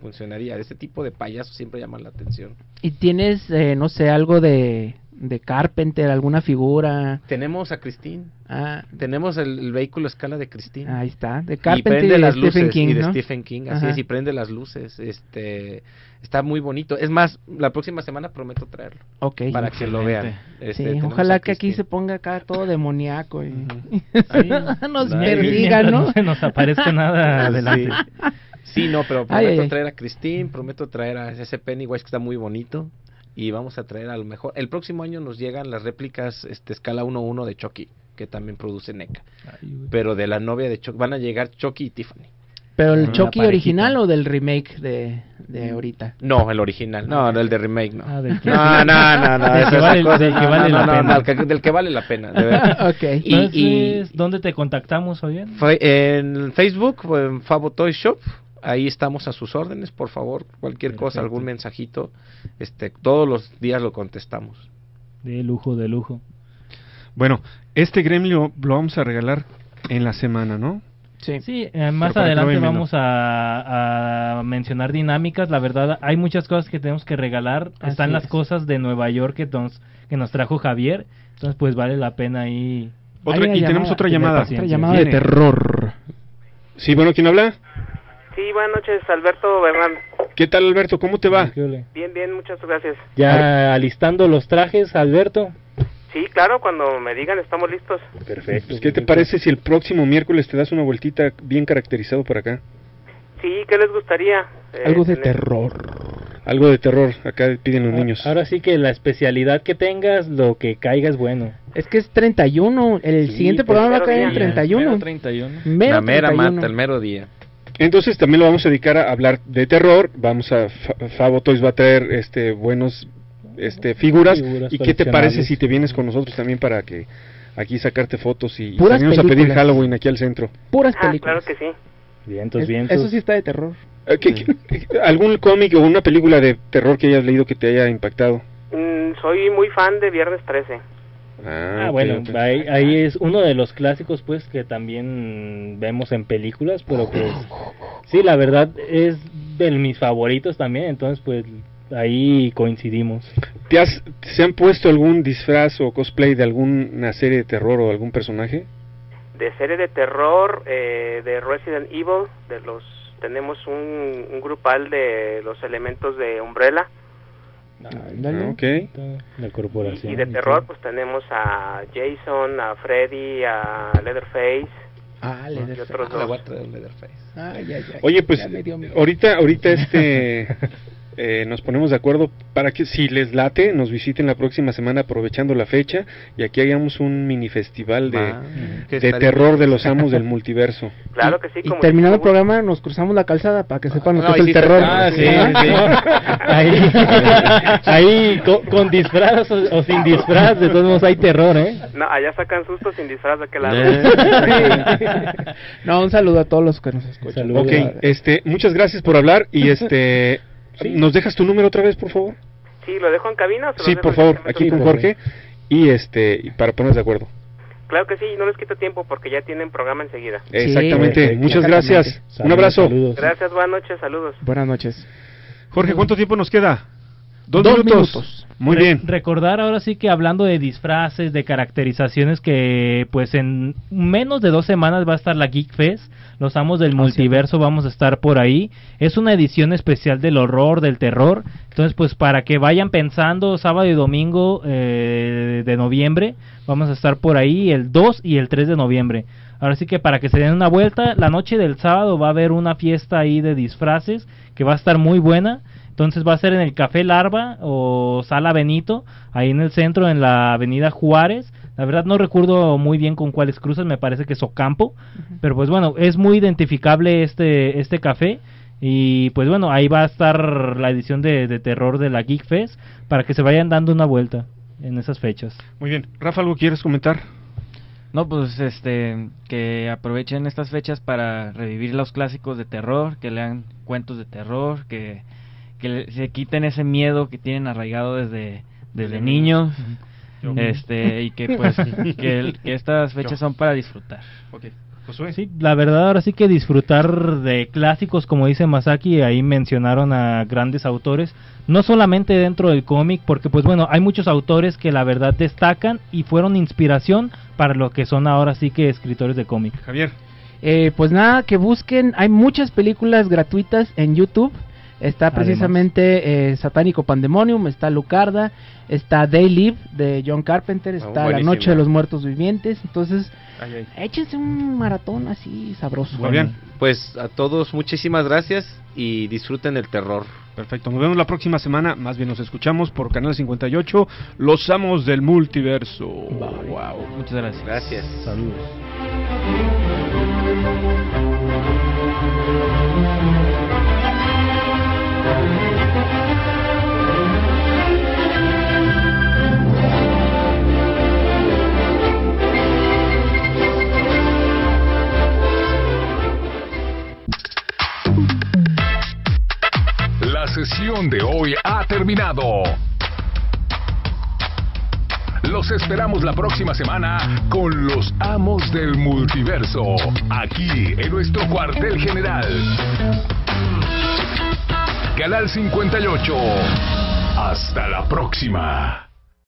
Funcionaría. Ese tipo de payasos siempre llaman la atención. ¿Y tienes, eh, no sé, algo de, de Carpenter, alguna figura? Tenemos a Christine. Ah, Tenemos el, el vehículo a escala de Christine. ahí está. De y Carpenter prende y, de las Stephen luces King, y de ¿no? Stephen King así Ajá. es y prende las luces este está muy bonito es más la próxima semana prometo traerlo Ok. para que lo vean Este, Sí, ojalá que aquí se ponga acá todo demoníaco y Ahí, nos ahí. perdiga, ¿no? No se nos aparezca nada adelante. Sí, no, pero prometo ay, traer a Christine, prometo traer a ese Pennywise que está muy bonito y vamos a traer a lo mejor. El próximo año nos llegan las réplicas este escala 1-1 de Chucky, que también produce NECA. Pero de la novia de Chucky van a llegar Chucky y Tiffany. ¿Pero el Una Chucky original o del remake de, de ahorita? No, el original, no, el de remake no. Ah, del que- no, no, no, no, del que es vale- cosa, del que vale no, la no, pena. no, del que- del que vale la pena, de verdad. ok. Y, ¿dónde te contactamos, Fabián? fue en Facebook en Fabo Toy Shop. Ahí estamos a sus órdenes, por favor, cualquier cosa, algún mensajito, este, todos los días lo contestamos. De lujo, de lujo. Bueno, este gremio lo vamos a regalar en la semana, ¿no? Sí. Sí, eh, más adelante vamos a, a mencionar dinámicas. La verdad, hay muchas cosas que tenemos que regalar. Así Están las es. cosas de Nueva York que nos, que nos trajo Javier. Entonces, pues vale la pena ahí. Otra- y tenemos otra llamada. Otra llamada de terror. Sí, bueno, ¿quién habla? Sí, buenas noches, Alberto Bernal. ¿Qué tal, Alberto? ¿Cómo te va? Bien, bien, muchas gracias. Ya alistando los trajes, Alberto. Sí, claro, cuando me digan estamos listos. Perfecto. Pues, ¿Qué te parece si el próximo miércoles te das una vueltita bien caracterizado por acá? Sí, ¿qué les gustaría? Eh, Algo de tener? terror. Algo de terror, acá piden los niños. Ahora sí que la especialidad que tengas, lo que caiga es bueno. Es que es 31. El Sí, siguiente pues, programa va a caer en día. 31. Mero 31. Mero la mera 31. mata, el mero día. Entonces también lo vamos a dedicar a hablar de terror. Vamos a Fa- Fabo Toys va a traer este buenos este figuras. Figuras ¿Y qué te parece si te vienes con nosotros también para que aquí sacarte fotos y venimos a pedir. Halloween aquí al centro? Puras Ah, películas. claro que sí. Vientos, Es- vientos. Eso sí está de terror. Eh, ¿qué- qué- ¿Algún cómic o una película de terror que hayas leído que te haya impactado? Mm, soy muy fan de Viernes 13. Ah, Ah, bueno, ahí, ahí es uno de los clásicos, pues, que también vemos en películas, pero pues, sí, la verdad es de mis favoritos también, entonces, pues, ahí coincidimos. ¿Te has, ¿Se han puesto algún disfraz o cosplay de alguna serie de terror o algún personaje? De serie de terror, eh, de Resident Evil, de los tenemos un, un grupal de los elementos de Umbrella. Ándale. Ah, ok. La corporación. Y de y terror, pues tenemos a Jason, a Freddy, a Leatherface. Ah, y Leatherface. otros Ah, dos. a traer un Leatherface. Ay, ay, ay. Oye, pues Ya ahorita, ahorita este eh, nos ponemos de acuerdo para que si les late nos visiten la próxima semana aprovechando la fecha y aquí hagamos un mini festival de, de estaría terror bien. de los amos del multiverso. Claro que sí, Y como terminando el programa nos cruzamos la calzada para que sepan lo No, que es ahí el terror. Ah, sí, sí. Ahí, ahí con, con disfraz o, o sin disfraz, de todos modos hay terror, ¿eh? No, allá sacan sustos sin disfraz de aquel lado. Eh. No, un saludo a todos los que nos escuchan. Saludos. Ok, este, muchas gracias por hablar y este, ¿nos dejas tu número otra vez, por favor? Sí, ¿lo dejo en cabina o se Sí, por favor, directamente aquí con? Jorge y este, para ponernos de acuerdo. Claro que sí, no les quito tiempo porque ya tienen programa enseguida. Exactamente, perfecto. muchas Exactamente. gracias. Un Saludos, abrazo. saludos. Gracias, buenas noches, saludos. Buenas noches. Jorge, ¿cuánto tiempo nos queda? Dos, Dos minutos. minutos. Muy Re- bien. Recordar ahora sí que hablando de disfraces, de caracterizaciones, que pues en menos de dos semanas va a estar la Geek Fest. Los amos del multiverso vamos a estar por ahí. Es una edición especial del horror, del terror. Entonces, pues para que vayan pensando, sábado y domingo eh, de noviembre, vamos a estar por ahí el 2 y el 3 de noviembre. Ahora sí que para que se den una vuelta, la noche del sábado va a haber una fiesta ahí de disfraces que va a estar muy buena. Entonces va a ser en el Café Larva o Sala Benito, ahí en el centro, en la Avenida Juárez. La verdad no recuerdo muy bien con cuáles cruces, me parece que es Ocampo. Pero pues bueno, es muy identificable este, este café. Y pues bueno, ahí va a estar la edición de, de terror de la Geek Fest para que se vayan dando una vuelta en esas fechas. Muy bien. Rafa, ¿algo quieres comentar? No, pues este, que aprovechen estas fechas para revivir los clásicos de terror, que lean cuentos de terror, que, que le- se quiten ese miedo que tienen arraigado desde, desde niños. Este, y que pues que estas fechas son para disfrutar. Sí, la verdad ahora sí que disfrutar de clásicos como dice Masaki, ahí mencionaron a grandes autores, no solamente dentro del cómic, porque pues bueno, hay muchos autores que la verdad destacan y fueron inspiración para lo que son ahora sí que escritores de cómic. Javier. Eh, pues nada, que busquen, hay muchas películas gratuitas en YouTube. Está Además. precisamente eh, Satánico Pandemonium, está Lucarda, está They Live de John Carpenter, está La. Noche de los Muertos Vivientes. Entonces, Ay, ay. échense un maratón así sabroso. Fabián. Pues a todos muchísimas gracias y disfruten el terror. Perfecto, nos vemos la próxima semana, más bien nos escuchamos por Canal 58, Los Amos del Multiverso. Wow. Muchas gracias. Gracias. Saludos. La sesión de hoy ha terminado. Los esperamos la próxima semana con los amos del multiverso, aquí en nuestro cuartel general. Canal 58. Hasta la próxima.